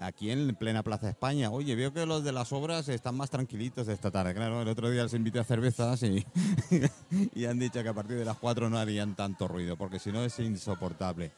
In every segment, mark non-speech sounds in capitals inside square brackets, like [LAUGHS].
aquí en plena Plaza España. Oye, veo que los de las obras están más tranquilitos esta tarde. Claro, el otro día les invité a cervezas y, [LAUGHS] y han dicho que a partir de las 4 no harían tanto ruido, porque si no es insoportable.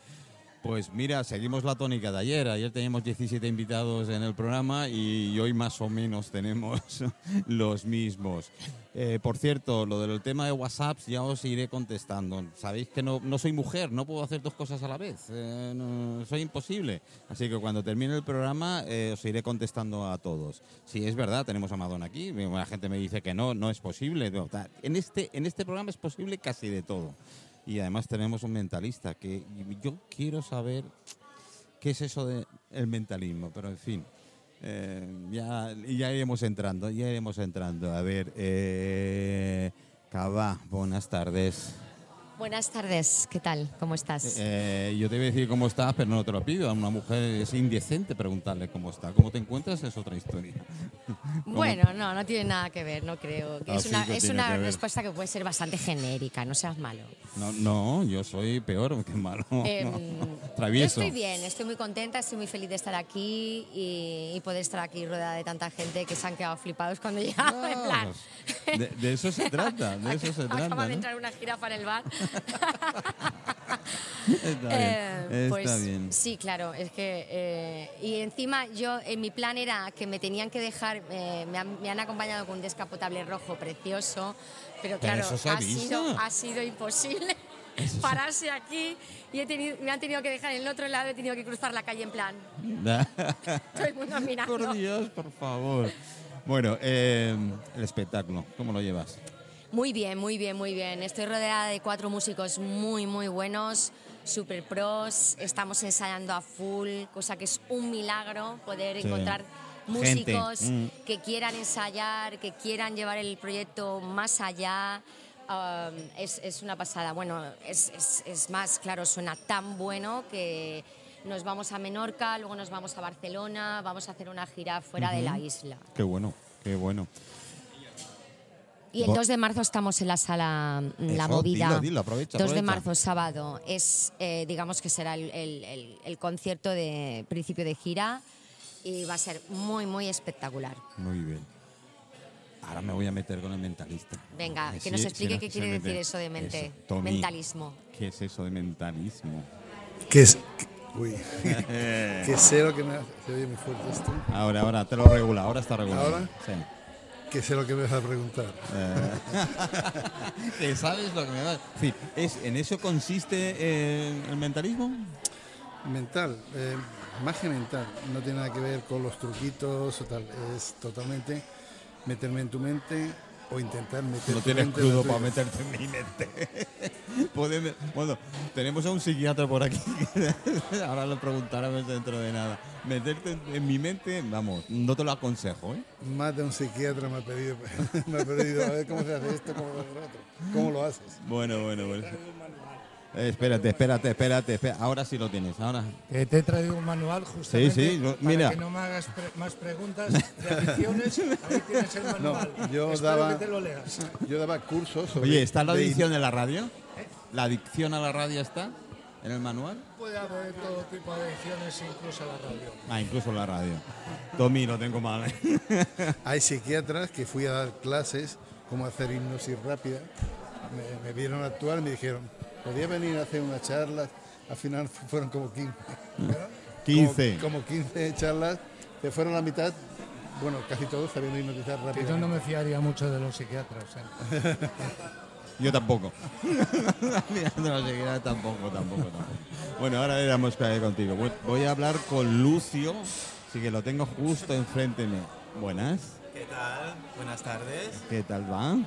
Pues mira, seguimos la tónica de ayer. Ayer teníamos 17 invitados en el programa y hoy más o menos tenemos [LAUGHS] los mismos. Eh, por cierto, lo del tema de WhatsApp ya os iré contestando. Sabéis que no, no soy mujer, no puedo hacer dos cosas a la vez. Eh, soy imposible. Así que cuando termine el programa eh, os iré contestando a todos. Si es verdad, tenemos a Madonna aquí. La gente me dice que no, no es posible. En este, en este programa es posible casi de todo. Y además tenemos un mentalista que yo quiero saber qué es eso del mentalismo, pero en fin. eh, ya, ya iremos entrando, ya iremos entrando. A ver, eh, Cava, buenas tardes. Buenas tardes, ¿qué tal? ¿Cómo estás? Eh, yo te voy a decir cómo estás, pero no te lo pido. A una mujer es indecente preguntarle cómo está. ¿Cómo te encuentras? Es otra historia. [LAUGHS] ¿Cómo? bueno, no, no tiene nada que ver, no creo. Ah, es una, que es una que respuesta que puede ser bastante genérica, no seas malo. No, no, yo soy peor [LAUGHS] que malo. Em, [LAUGHS] Yo Travieso. estoy bien, estoy muy contenta, estoy muy feliz de estar aquí y, y poder estar aquí rodeada de tanta gente que se han quedado flipados cuando llegaba. en plan, Vamos. De, de eso se trata, de eso se trata. Acaba de ¿no? entrar una jirafa en el bar. Está Eh, bien, pues está bien. sí, claro, es que eh, y encima yo en mi plan era que me tenían que dejar, eh, me, han, me han acompañado con un descapotable rojo precioso, pero claro, ha avisa. sido, ha sido imposible [LAUGHS] pararse aquí y he tenido, me han tenido que dejar en el otro lado, he tenido que cruzar la calle en plan, [LAUGHS] todo el mundo mirando. Por Dios, por favor. Bueno, eh, el espectáculo, ¿cómo lo llevas? Muy bien, muy bien, muy bien. Estoy rodeada de cuatro músicos muy, muy buenos, super pros. Estamos ensayando a full, cosa que es un milagro poder Sí. encontrar músicos mm. que quieran ensayar, que quieran llevar el proyecto más allá. Um, es, es una pasada. Bueno, es, es- es más, claro, suena tan bueno que nos vamos a Menorca, luego nos vamos a Barcelona, vamos a hacer una gira fuera de la isla. Qué bueno, qué bueno. Y el Bo- 2 de marzo estamos en la sala mm, La Eso, Movida. dilo, dilo, aprovecha, 2 de marzo, sábado. Es, eh, digamos que será el, el- el- el concierto de principio de gira y va a ser muy, muy espectacular. Muy bien. Ahora me voy a meter con el mentalista. Venga, Eh, que nos explique sí, qué quiere decir eso de mente. Eso, Tommy, Mentalismo. ¿Qué es eso de mentalismo? Que es. Uy. [LAUGHS] que sé lo que me hace. Se oye muy fuerte esto. Ahora, ahora, te lo regula, ahora está regulado. ¿Ahora? Sí. Que sé lo que me vas a preguntar. [LAUGHS] ¿Que ¿Sabes lo que me va a decir? ¿Es, ¿En eso consiste eh, el mentalismo? Mental, eh, magia mental. No tiene nada que ver con los truquitos o tal. Es totalmente meterme en tu mente o intentar meter No tienes crudo para meterte en mi mente. [LAUGHS] Bueno, tenemos a un psiquiatra por aquí. [LAUGHS] Ahora lo preguntaremos dentro de nada. Meterte en, mi mente, vamos, no te lo aconsejo, ¿eh? Más de un psiquiatra me ha pedido, [LAUGHS] me ha pedido a ver cómo se hace esto, cómo hace lo otro. ¿Cómo lo haces? Bueno, bueno, bueno. Eh, espérate, espérate, espérate, espera. Ahora sí lo tienes, ahora. Que te he traído un manual justamente Sí, sí, lo- para mira. que no me hagas pre- más preguntas de adicciones. Ahí tienes el manual. yo Espero daba- que te lo leas. Yo daba cursos sobre. Oye, ¿está la de- adicción en la radio? ¿La adicción a la radio está en el manual? Puede haber todo tipo de adicciones, incluso a la radio. Ah, incluso la radio. Tommy, lo tengo mal. ¿eh? [LAUGHS] Hay psiquiatras que fui a dar clases cómo hacer hipnosis rápida. Me, me vieron actuar y me dijeron, ¿podía venir a hacer una charla? Al final [LAUGHS] fueron como 15. 15. [LAUGHS] Como, como 15 charlas. Se fueron la mitad, bueno, casi todos sabiendo hipnotizar rápido. yo no me fiaría mucho de los psiquiatras. ¿eh? [LAUGHS] Yo tampoco. No seguirá tampoco, tampoco, tampoco. Bueno, ahora veremos qué hay contigo. Voy- Voy a hablar con Lucio, así que lo tengo justo enfrente mío. Buenas, ¿Qué tal? Buenas tardes. ¿qué tal va? Muy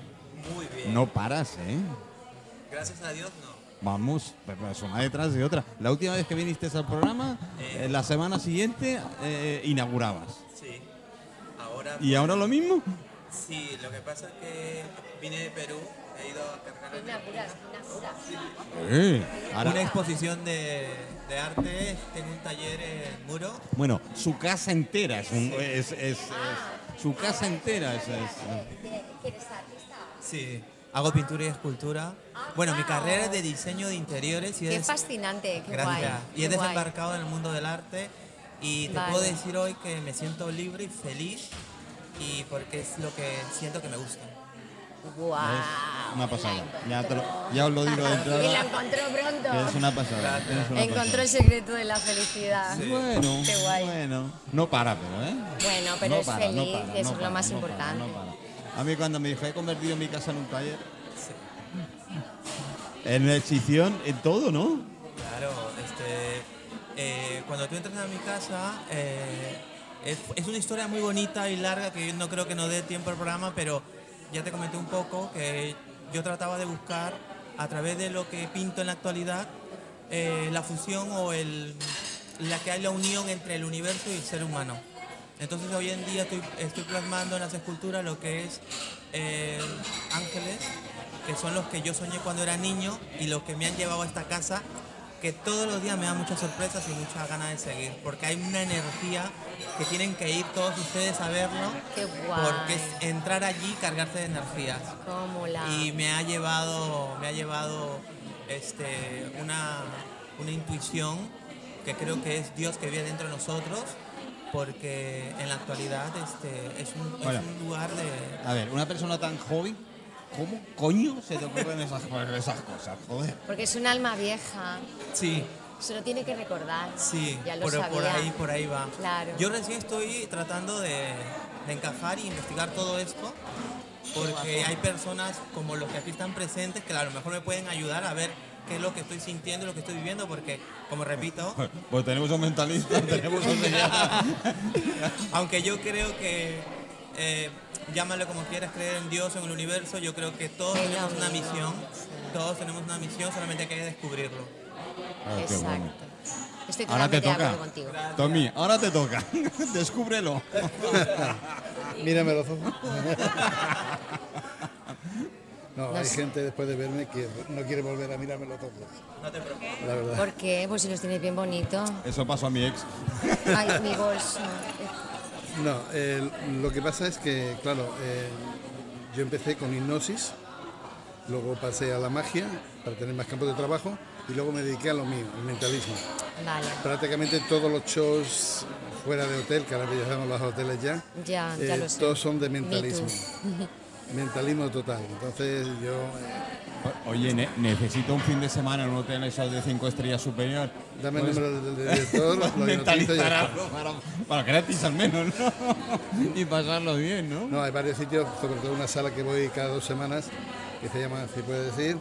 bien. No paras, ¿eh? Gracias a Dios no. Vamos, pues una detrás de otra. La última vez que viniste al programa, Eh. eh, la semana siguiente eh, inaugurabas. Sí. Ahora. ¿Y ahora lo mismo? Sí, lo que pasa es que vine de Perú, he ido a cargar Eh, ahora- una exposición de, de arte, tengo un taller en Muro. bueno, su casa entera es, un- es- es- es- su casa entera es, es- Sí. Hago pintura y escultura. Bueno, mi carrera es de diseño de interiores y Qué es fascinante, qué guay. Y qué he guay. desembarcado en el mundo del arte Y te Vale. puedo decir hoy que me siento libre y feliz y porque es lo que siento que me gusta. ¡Guau! Una pasada. Ya, te lo- ya os lo digo de [LAUGHS] Y la entrada. encontró pronto. es una pasada. es una Encontró pasada. el secreto de la felicidad. Bueno, Qué guay. bueno. No para, pero, ¿eh? Bueno, pero No es para, no feliz, para, que eso no es para, lo más no para, importante. no para. A mí cuando me dije, he convertido mi casa en un taller. En exhibición, en todo, ¿no? Claro, este, eh, cuando tú entras a mi casa, eh, es, es una historia muy bonita y larga que yo no creo que nos dé tiempo al programa, pero ya te comenté un poco que yo trataba de buscar a través de lo que pinto en la actualidad eh, la fusión o el, la que hay la unión entre el universo y el ser humano. Entonces hoy en día estoy, estoy plasmando en las esculturas lo que es eh, ángeles, que son los que yo soñé cuando era niño y los que me han llevado a esta casa, que todos los días me dan muchas sorpresas y muchas ganas de seguir, porque hay una energía que tienen que ir todos ustedes a verlo, Qué guay. porque es entrar allí y cargarse de energías. Cómo la... Y me ha llevado, me ha llevado este, una, una intuición que creo que es Dios que vive dentro de nosotros, porque en la actualidad este, es, un, es Bueno. un lugar de... A ver, una persona tan joven, ¿cómo coño se te ocurren esas, [LAUGHS] esas cosas? Joder. Porque es un alma vieja. Sí, Se lo tiene que recordar. sí, Ya lo por, sabía. por ahí, por ahí va. Claro. Yo recién estoy tratando de, de encajar y investigar todo esto, porque hay personas como los que aquí están presentes que a lo mejor me pueden ayudar a ver qué es lo que estoy sintiendo y lo que estoy viviendo, porque, como repito, [LAUGHS] Pues tenemos un mentalista, [LAUGHS] tenemos un [LAUGHS] Aunque yo creo que, eh, llámalo como quieras, creer en Dios, en el universo, yo creo que todos tenemos una misión, todos tenemos una misión, solamente hay que descubrirlo. Ah, qué Exacto. bueno. Estoy Ahora te toca. contigo. Tommy, ahora te toca. Descúbrelo. Mírame los ojos. No, No hay sé. gente después de verme que no quiere volver a mirarme los ojos. No te preocupes. La verdad. ¿Por qué? Pues si los tienes bien bonitos. Eso pasó a mi ex. [LAUGHS] Ay, mi bolso. No, el- lo que pasa es que, claro, eh, yo empecé con hipnosis, luego pasé a la magia para tener más campo de trabajo y luego me dediqué a lo mío, al mentalismo. Vale. Prácticamente todos los shows fuera de hotel, que ahora ya los hoteles ya, Ya, ya eh, lo sé. todos son de Me mentalismo. [LAUGHS] Mentalismo total. Entonces yo eh, Oye, ne- necesito un fin de semana en un hotel esos de cinco estrellas superior. dame el Pues, número del director, [LAUGHS] lo mentalizar algo para, para gratis al menos, ¿no? [LAUGHS] y pasarlo bien, ¿no? No, hay varios sitios, sobre todo una sala que voy cada dos semanas, que se llama, si puede decir,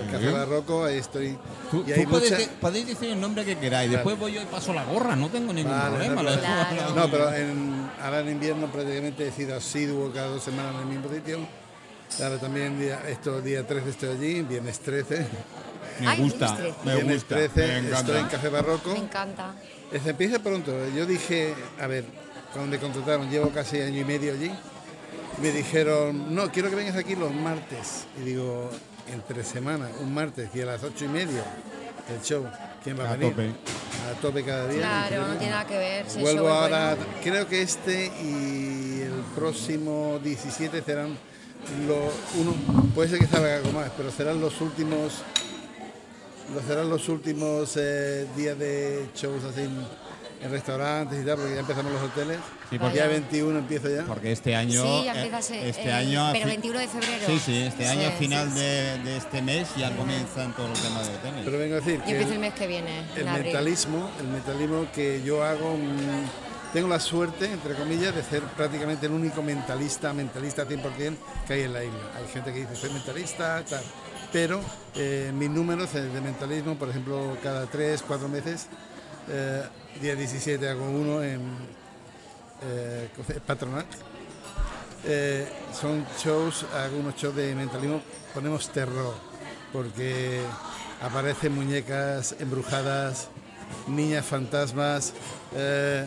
el Café. Barroco, ahí estoy. Tú, y hay tú podéis, mucha- de- podéis decir el nombre que queráis. Claro. Después voy yo y paso la gorra, no tengo ningún Vale, problema. no, pero- dejo- Claro. No, pero en, ahora en invierno prácticamente he sido asiduo cada dos semanas en el mismo sitio. Ahora también día, esto, día 13 estoy allí, viernes 13. Me gusta, viernes me viernes gusta. 13 me encanta. estoy en Café Barroco. Me encanta. Se empieza pronto. Yo dije, a ver, cuando me contrataron, llevo casi año y medio allí, me dijeron, no, quiero que vengas aquí los martes. Y digo, entre semana, un martes y a las ocho y media, el show, ¿quién va a, A venir? tope. A tope cada día. Claro, no tiene nada que ver. si el Vuelvo ahora, bueno. creo que este y el próximo 17 serán los uno, puede ser que salga algo más, pero serán los últimos los serán los últimos eh, días de shows así en, restaurantes y tal, porque ya empezamos los hoteles. Sí, porque- ya 21 empiezo ya. Porque este año. Sí, ya eh, empieza a ser, Este eh, año. pero fi- 21 de febrero. Sí, sí, este año Sí, final sí, sí. De, de este mes ya comienzan todos los temas de hoteles. Pero vengo a decir que empiezo el el, mes que viene, el mentalismo, el mentalismo que yo hago, mm, tengo la suerte, entre comillas, de ser prácticamente el único mentalista, mentalista 100% que hay en la isla. Hay gente que dice soy mentalista, tal. Pero eh, mis números eh, de mentalismo, por ejemplo, cada 3, 4 meses, eh, día 17 hago uno en eh. Eh, son shows, hago unos shows de mentalismo, ponemos terror, porque aparecen muñecas embrujadas, niñas fantasmas, eh,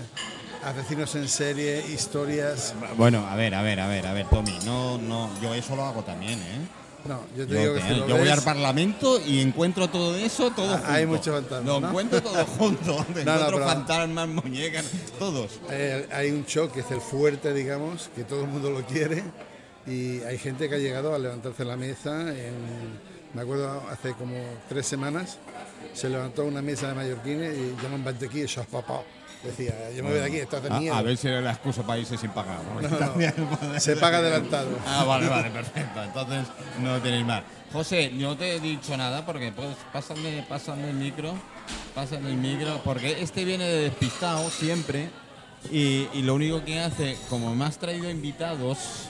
asesinos en serie, historias. Bueno, a ver, a ver, a ver, a ver, Tommy. No, no, yo eso lo hago también, ¿eh? No, yo te Yo, digo que te- si lo yo voy al Parlamento y encuentro todo eso, todo Ah, junto. hay muchos fantasmas, Lo ¿no? encuentro todo [LAUGHS] junto. encuentro pero- fantasmas, muñecas, todos. Eh, hay un show que es el fuerte, digamos, que todo el mundo lo quiere y hay gente que ha llegado a levantarse la mesa. en- me acuerdo hace como tres semanas se levantó una mesa de mallorquines y llaman Bantequí y papá. Decía, yo me voy de aquí, esto hace A, miedo. a ver si era la excusa para irse sin pagar. [LAUGHS] se paga adelantado. Ah, vale, vale, perfecto. Entonces no tenéis más. José, no te he dicho nada porque pues pásame, pásame el micro, pásame el micro, porque este viene de despistado siempre y, y lo único que hace, como me has traído invitados,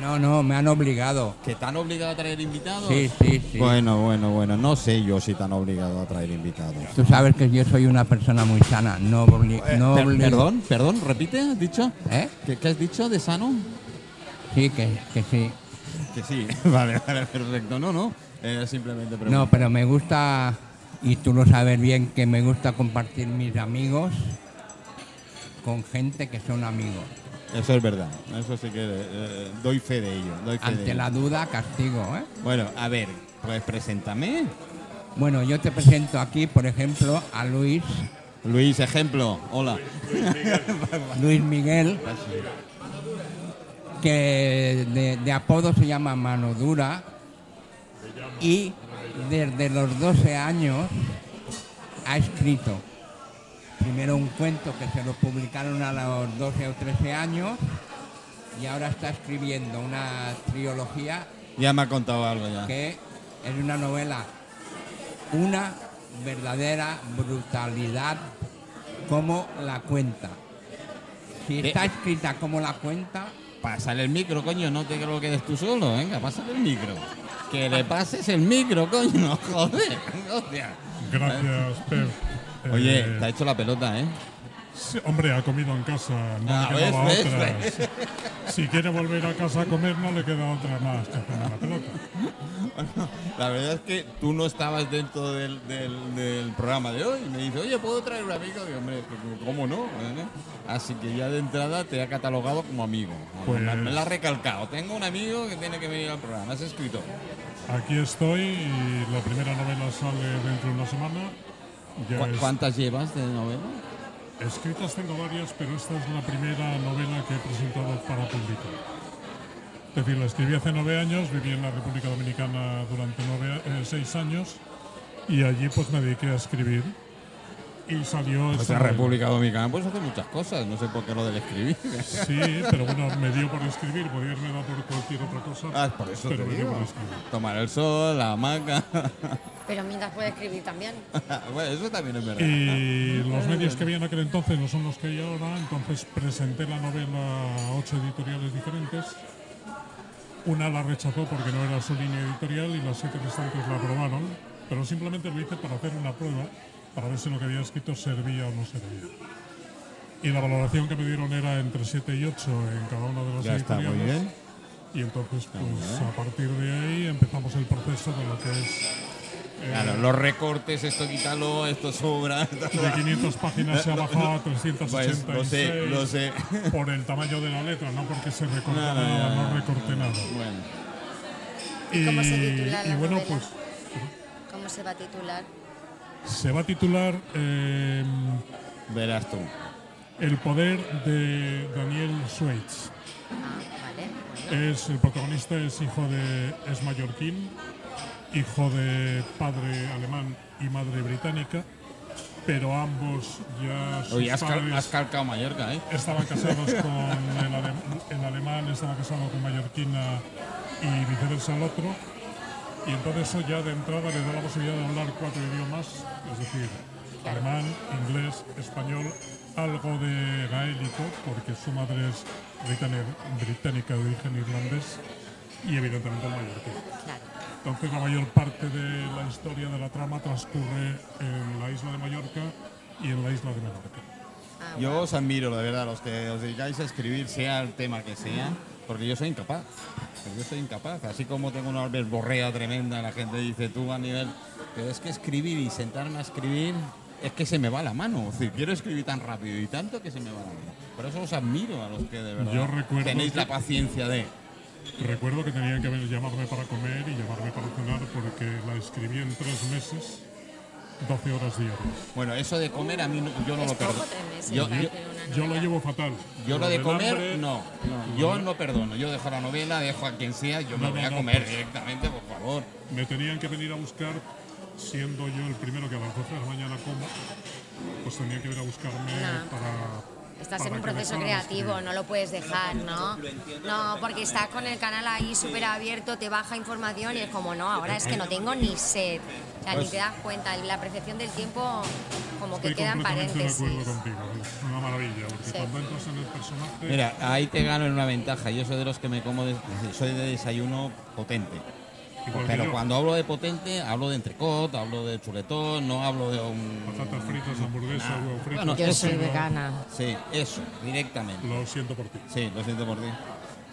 No, no, me han obligado. que te han obligado a traer invitados. Sí, sí, sí. Bueno, bueno, bueno, no sé yo si te han obligado a traer invitados. Tú sabes que yo soy una persona muy sana. No, obli- no Per- obli- perdón, perdón, repite, ¿has dicho? ¿Eh? ¿Qué, qué has dicho de sano? Sí, que, que sí. Que sí, [LAUGHS] vale, vale, perfecto. No, no, era simplemente pregunta. No, pero me gusta, y tú lo sabes bien, que me gusta compartir mis amigos con gente que son amigos. Eso es verdad, eso sí que eh, doy fe de ello. Doy fe de Ante ello. la duda, castigo. ¿eh? Bueno, a ver, pues preséntame. Bueno, yo te presento aquí, por ejemplo, a Luis, Luis, ejemplo, hola. Luis Miguel, que de, de apodo se llama Mano Dura y desde los 12 años ha escrito primero un cuento que se lo publicaron a los 12 o 13 años y ahora está escribiendo una trilogía Ya me ha contado algo ya. que es una novela, una verdadera brutalidad como la cuenta. Si De- está escrita como la cuenta, Pásale el micro, coño, no te creo que quedes tú solo, venga, pásale el micro. Que le pases el micro, coño, [LAUGHS] joder. Gracias, Pep. Oye, Eh, te ha hecho la pelota, ¿eh? sí, hombre, ha comido en casa, no Ah, le quedaba ¿ves? otra. ¿ves? Si quiere volver a casa a comer, no le queda otra más que hacerme la pelota. La verdad es que tú no estabas dentro del, del- del programa de hoy. Me dice, oye, ¿puedo traer un amigo? Digo, hombre, ¿cómo no? ¿Eh? Así que ya de entrada te ha catalogado como amigo. Pues- Me, me lo ha recalcado. Tengo un amigo que tiene que venir al programa. Has escrito. Aquí estoy y la primera novela sale dentro de una semana. Ya ¿Cu- es- ¿Cuántas llevas de novela? Escritas tengo varias, pero esta es la primera novela que he presentado para publicar. Es decir, la escribí hace nueve años, viví en la República Dominicana durante nueve, eh, seis años y allí pues me dediqué a escribir y salió Pues esta en novela. República Dominicana puedes hacer muchas cosas. No sé por qué lo del escribir. Sí, pero bueno, me dio por escribir, podría haberme dado por cualquier otra cosa. Ah, por eso pero te me dio por escribir. Tomar el sol, la hamaca. Pero mientras puede escribir también. [LAUGHS] bueno, eso también es verdad. Y los medios que había en aquel entonces no son los que hay ahora, entonces presenté la novela a ocho editoriales diferentes. Una la rechazó porque no era su línea editorial y las siete restantes la aprobaron, pero simplemente lo hice para hacer una prueba, para ver si lo que había escrito servía o no servía. Y la valoración que me dieron era entre 7 y 8 en cada una de las Ya está, editoriales. muy bien. Y entonces, pues a partir de ahí empezamos el proceso de lo que es eh, Claro, los recortes, esto quítalo, esto sobra. [LAUGHS] de 500 páginas se ha bajado a 386 Pues, lo sé, lo sé. [LAUGHS] por el tamaño de la letra, no porque se recorte nada, ya, no recorte nada. Bueno, ¿Y cómo se titula y la bueno, novela? pues ¿Cómo se va a titular? Se va a titular eh, verás tú. El poder de Daniel Schweitz. Ah, vale. Es, el protagonista es hijo de. es mallorquín, hijo de padre alemán y madre británica, pero ambos ya. sus Oye, has, cal- padres- has calcado Mallorca, ¿eh? estaban casados [LAUGHS] con el, ale- el alemán, estaba casado con mallorquina y viceversa el otro. Y entonces eso ya de entrada le da la posibilidad de hablar cuatro idiomas, es decir, alemán, inglés, español, algo de gaélico, porque su madre es británica, de origen irlandés, y evidentemente el mallorquín. Entonces la mayor parte de la historia de la trama transcurre en la isla de Mallorca y en la isla de Menorca. Ah, Yo os admiro, de verdad, los que os dedicáis a escribir, sea el tema que sea, porque yo soy incapaz. Yo soy incapaz. Así como tengo una verborrea tremenda, la gente dice tú a nivel. Pero es que escribir y sentarme a escribir es que se me va la mano. Decir, quiero escribir tan rápido y tanto que se me va la mano. Por eso os admiro a los que de verdad Yo tenéis la paciencia de. Recuerdo que tenían que haber- llamarme para comer y llamarme para cenar porque la escribí en tres meses, 12 horas diarias. Bueno, eso de comer a mí no- yo no Es lo perdono. Yo, yo- lo llevo fatal. yo lo de comer, hambre, no. Yo no perdono. Yo dejo la novela, dejo a quien sea, yo me voy no, a no, comer pues- directamente, por favor. Me tenían que venir a buscar siendo yo el primero que a las 12 de la mañana como, pues tenía que ir a buscarme No. para. Estás en un proceso creativo, no lo puedes dejar, ¿no? No, porque estás con el canal ahí súper abierto, te baja información y es como, no, ahora es que no tengo ni sed. O sea, ni Pues- te das cuenta, la percepción del tiempo como que Estoy queda en completamente de acuerdo paréntesis. contigo, es una maravilla, porque Sí. cuando entras en el personaje. Mira, ahí te gano en una ventaja. Yo soy de los que me como, de- soy de desayuno potente. Pero yo, cuando hablo de potente, hablo de entrecot, hablo de chuletón, no hablo de un... Patatas fritas, hamburguesa, huevo frito. Bueno, Yo eso soy vegana. Sí, eso, directamente. Lo siento por ti. Sí, lo siento por ti.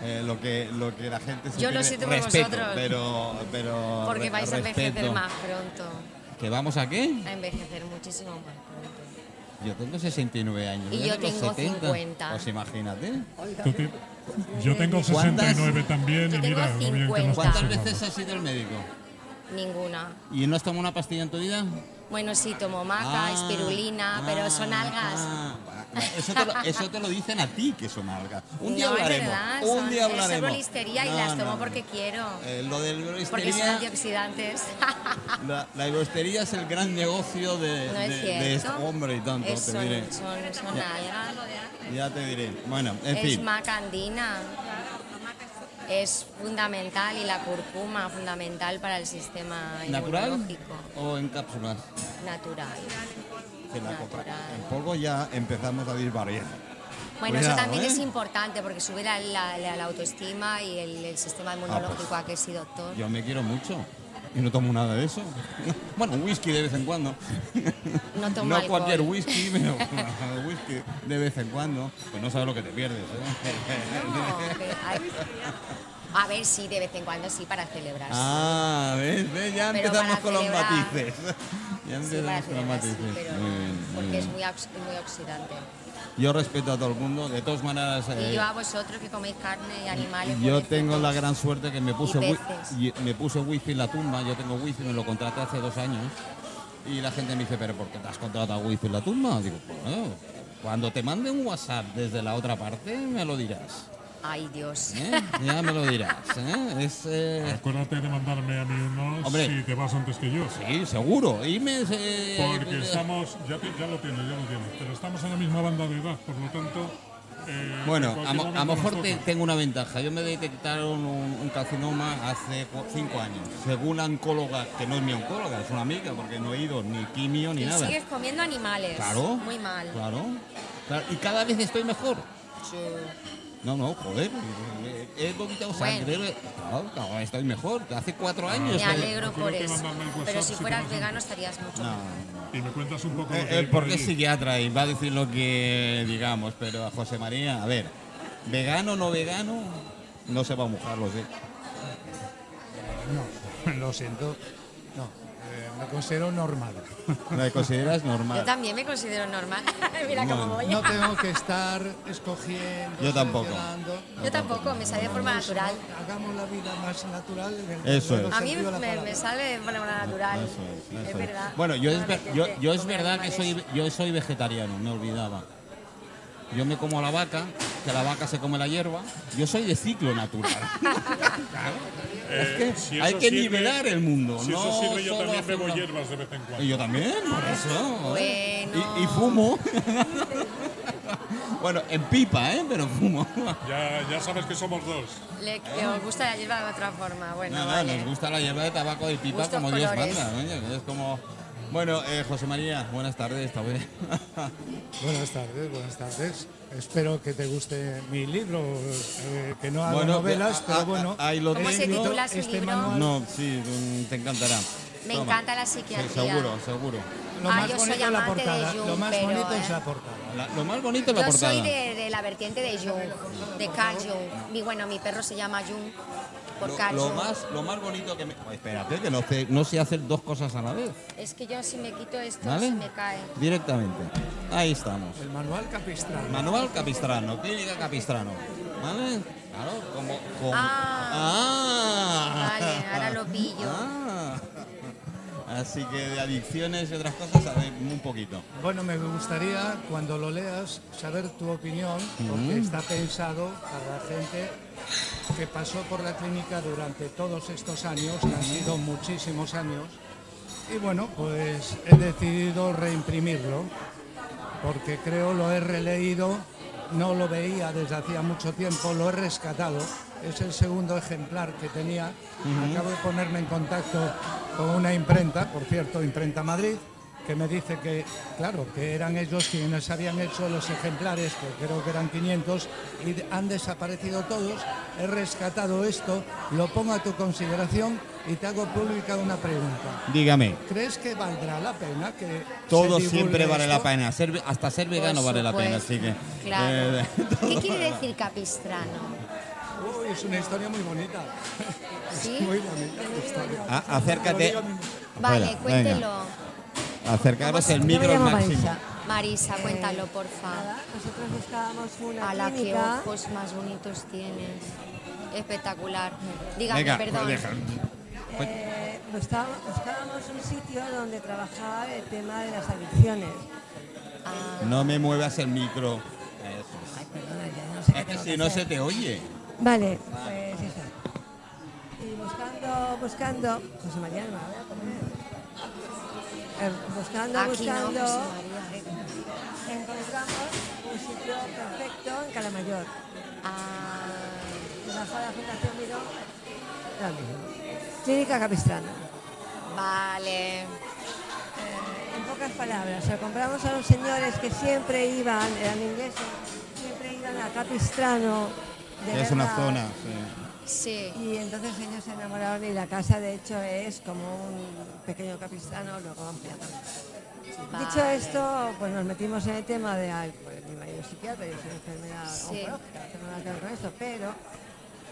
Eh, lo, que, lo que la gente se Yo lo siento por respeto, vosotros. Pero, pero Porque vais a envejecer más pronto. ¿Que vamos a qué? A envejecer muchísimo más. Yo tengo 69 años. Y yo tengo 70. 50. Pues imagínate. Tú ti- Yo tengo ¿Cuántas? 69 también Yo y tengo mira, lo bien que nos 50. ¿Cuántas conservamos. veces has ido al médico? Ninguna. ¿Y no has tomado una pastilla en tu vida? Bueno, sí, tomo maca, Ah, espirulina, pero son ah, algas. ah, eso, te lo, eso te lo dicen a ti que son algas. Un día no, hablaremos. es verdad, un son, día es hablaremos. y las tomo no. porque quiero. Eh, lo del Porque son antioxidantes. [LAUGHS] la, la es el gran negocio de, ¿No es este hombre y tanto, Es- te son, diré. son, son algas. Ya te diré. Bueno, en es fin. macandina. Es fundamental y la curcuma fundamental para el sistema ¿Natural inmunológico. o en cápsulas? Natural. La. En polvo ya empezamos a disvariar. Bueno, Cuidado, eso también ¿eh? es importante porque sube la, la- la- autoestima y el, el sistema inmunológico. pues, ¿A que sí, doctor? Yo me quiero mucho. Y no tomo nada de eso. [LAUGHS] Bueno, whisky de vez en cuando. [LAUGHS] No tomo No alcohol. cualquier whisky, [LAUGHS] pero whisky de vez en cuando. Pues no sabes lo que te pierdes. ¿eh? No, que hay- A ver, sí, de vez en cuando sí, para celebrar. sí. Ah, ¿ves? ¿ves? Ya Pero empezamos para con los celebrar- matices. Ya Sí, empezamos con los celebrar, sí, matices. pero Muy bien, muy porque bien. es muy, ox- muy oxidante. Yo respeto a todo el mundo. De todas maneras, Y eh, yo a vosotros que coméis carne y animales. yo pues, tengo la pues, gran suerte que me puse, y- me puse wifi en la tumba. Yo tengo wifi, me lo contraté hace dos años. Y la gente me dice, ¿pero por qué te has contratado wifi en la tumba? Digo, bueno, cuando te mande un WhatsApp desde la otra parte, me lo dirás. Ay, Dios. ¿eh? Ya me lo dirás. ¿eh? Es, eh, Acuérdate de mandarme a mí unos Hombre. si te vas antes que yo. sí, seguro. Y me, eh, Porque estamos, ya, te- ya lo tienes, ya lo tienes, pero estamos en la misma banda de edad, por lo tanto. eh, Bueno, en a, lo mejor te- tengo una ventaja. Yo me detectaron un, un carcinoma hace cinco años. Según la oncóloga, que no es mi oncóloga, es una amiga, porque no he ido ni quimio ni Y nada. sigues comiendo animales. Claro. Muy mal. Claro, claro. Y cada vez estoy mejor. Sí. No, no, joder. He vomitado Bueno. sangre. Claro, vez estoy mejor. Hace cuatro años. Me eh. alegro por eso. Pero si fueras vegano estarías mucho No. mejor. Y me cuentas un poco lo Eh, que eh, porque es psiquiatra y va a decir lo que digamos, pero a José María, a ver, vegano o no vegano, no se va a mojar, lo sé. No, [LAUGHS] lo siento. Me considero normal. ¿La consideras Yo normal? también me considero normal. [LAUGHS] Mira cómo voy. No tengo que estar escogiendo. Yo tampoco. Yo tampoco, me sale de forma natural. Hagamos la vida más natural. en el Eso es. A mí la me, sale de forma natural. Eso es, eso es es. verdad. Bueno, yo es, ver- yo, yo es verdad que soy, yo soy vegetariano, me olvidaba. Yo me como la vaca, que la vaca se come la hierba. Yo soy de ciclo natural. [LAUGHS] es que Eh, si hay que sirve- nivelar el mundo. Si no eso sirve, yo solo también bebo hierbas de vez en cuando. Y yo también, por eso. ¿eh? Bueno. Y, y fumo. [LAUGHS] bueno, en pipa, ¿eh? Pero fumo. Ya, ya sabes que somos dos. Le, que os gusta la hierba de otra forma. Bueno, Nada, vale. nos gusta la hierba de tabaco y pipa Gustos como Dios colores. manda. oye, que es como... Bueno, eh, José María, buenas tardes. Bien. [LAUGHS] Buenas tardes, buenas tardes. Espero que te guste mi libro, eh, que no hago Bueno, novelas, pero bueno. ahí lo ¿Cómo se tengo. escrito titula su este libro? manual. no, sí, mm, te encantará. Me Toma. encanta la Sí, psiquiatría. seguro, seguro. Lo Ah, más yo soy bonito es la amante de portada. Jung, lo más pero, bonito eh, es la portada. La- lo más bonito es la Yo portada. soy de, de la vertiente de Jung, de Carl Jung. Mi, bueno, mi perro se llama Jung por Lo, Carl lo Jung. más, lo más bonito que me... Oh, espérate, que no sé, no sé hacer dos cosas a la vez. Es que yo si me quito esto ¿Vale? se me cae. Directamente. Ahí estamos. El manual capistrano. Manual Capistrano, clínica Capistrano. ¿Vale? Claro, como. como- Ah. Ah. Vale, ahora lo pillo. Ah. Así que de adicciones y otras cosas, ver, un poquito. Bueno, me gustaría cuando lo leas saber tu opinión, porque está pensado para la gente que pasó por la clínica durante todos estos años, que han sido muchísimos años, Y bueno, pues he decidido reimprimirlo porque creo lo he releído, no lo veía desde hacía mucho tiempo, lo he rescatado. Es el segundo ejemplar que tenía. Acabo de ponerme en contacto con una imprenta, por cierto, Imprenta Madrid, que me dice que, claro, que eran ellos quienes habían hecho los ejemplares, que creo que eran 500, y han desaparecido todos. He rescatado esto, lo pongo a tu consideración y te hago pública una pregunta. Dígame. ¿Crees que valdrá la pena que Todo se siempre vale la pena. Ser- hasta ser vegano vale la pena, así que. Claro. eh, [LAUGHS] ¿Qué quiere decir capistrano? Uy, es una historia muy bonita. [LAUGHS] ¿Sí? Muy bonita la historia. a- acércate. Vale, cuéntelo. venga. Acercaros el micro al máximo. Marisa. Marisa, cuéntalo, porfa. Nada, nosotros buscábamos una A la que ojos más bonitos tienes. Espectacular. Dígame, Venga, perdón. pues deja. eh, buscábamos, un sitio donde trabajar el tema de las adicciones. Ah, No me muevas el micro. Ay, perdona, ya no sé Es que si no hacer. se te oye. Vale, pues eso. Y buscando, buscando. José María, no me la voy a comer. Eh, buscando, Aquí no, buscando. José María. encontramos un sitio perfecto en Calamayor. ah, Debajo de la Fundación Miró. Clínica Capistrano. vale. En pocas palabras, compramos a los señores que siempre iban, eran ingleses, siempre iban a Capistrano. De Es una zona. sí. Sí. Y entonces ellos se enamoraron y la casa de hecho es como un pequeño capistrano, luego ampliado. Dicho esto, pues nos metimos en el tema de, ay, pues mi marido es psiquiatra, yo soy enfermera Sí. oncológica, no tengo nada que ver con esto, pero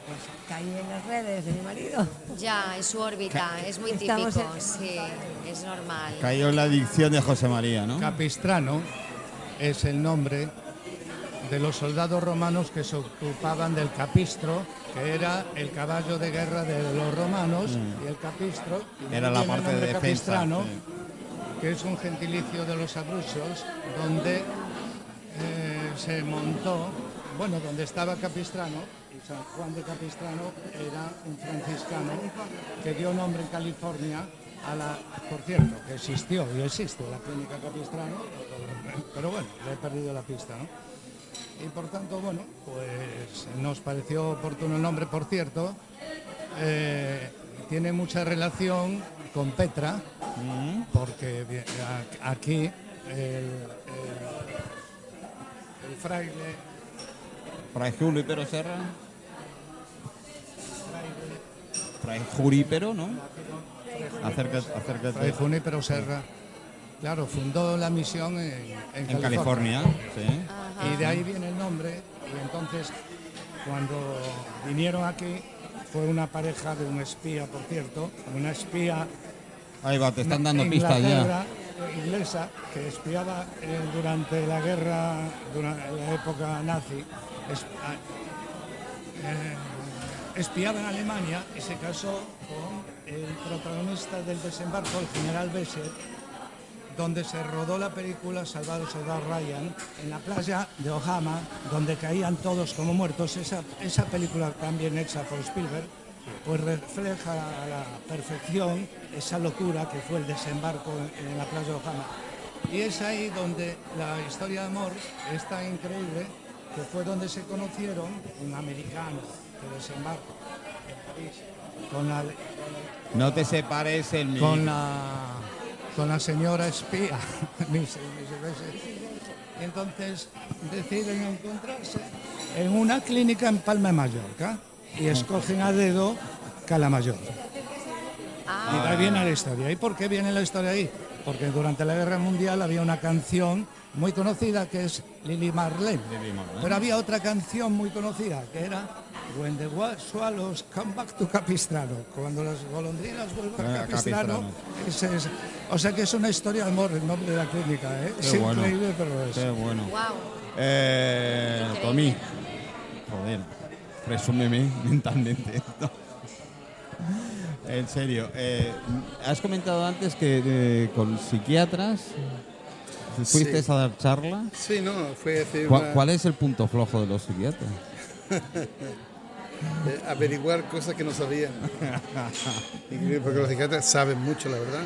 pues caí en las redes de mi marido. Ya, en su órbita. Es muy Estamos típico. en- Sí, es normal. Cayó en la adicción de José María, ¿no? Capistrano es el nombre de los soldados romanos que se ocupaban del capistro, que era el caballo de guerra de los romanos, y el capistro Era la parte de defensa. capistrano, sí. que es un gentilicio de los abruzzos, donde eh, se montó, bueno, donde estaba Capistrano, y San Juan de Capistrano era un franciscano que dio nombre en California a la, por cierto, que existió y existe la clínica Capistrano, pero bueno, le he perdido la pista, ¿no? Y por tanto, bueno, pues nos pareció oportuno el nombre, por cierto, eh, tiene mucha relación con Petra, porque vi- a- aquí el, el- el fraile, Fray Junípero Serra. Fray Junípero, ¿no? Acércate, acércate. Fray Junípero Serra, claro, fundó la misión en, en En California, sí. Y de ahí viene el nombre. Y entonces, cuando vinieron aquí, fue una pareja de un espía, por cierto, una espía Ahí va, te están dando de pistas ya. Inglesa que espiaba eh, durante la guerra, durante la época nazi, es- a- eh, espiaba en Alemania y se casó con el protagonista del desembarco, el general Besser, donde se rodó la película Salvar al soldado Ryan en la playa de Ojama, donde caían todos como muertos. Esa, esa película también hecha por Spielberg, pues refleja a la perfección esa locura que fue el desembarco en, la playa de Ojama. Y es ahí donde la historia de amor es tan increíble que fue donde se conocieron un americano que desembarcó en París con la, No te separes el con la, con la señora espía. [LAUGHS] mis- mis veces. Y entonces deciden encontrarse en una clínica en Palma de Mallorca y escogen a dedo Calamayor. Y de ahí viene la historia. ¿Y por qué viene la historia ahí? Porque durante la Guerra Mundial había una canción muy conocida que es Lily Marlene. Lily Marlene. Pero había otra canción muy conocida que era When the Wa- Swallows Come Back to Capistrano. Cuando las golondrinas vuelven Ah, a Capistrano. Capistrano. Es- o sea que es una historia de amor el nombre de la clínica. ¿eh? Qué es bueno. increíble, pero es. Qué bueno. Wow. Eh. Tommy. Joder. Presúmeme mentalmente esto. En serio. eh, has comentado antes que eh, con psiquiatras fuiste Sí. a dar charla. Sí, no, fue hacer ¿Cuál, una- cuál es el punto flojo de los psiquiatras? [LAUGHS] eh, averiguar cosas que no sabían. [LAUGHS] Increíble, porque los psiquiatras saben mucho, la verdad.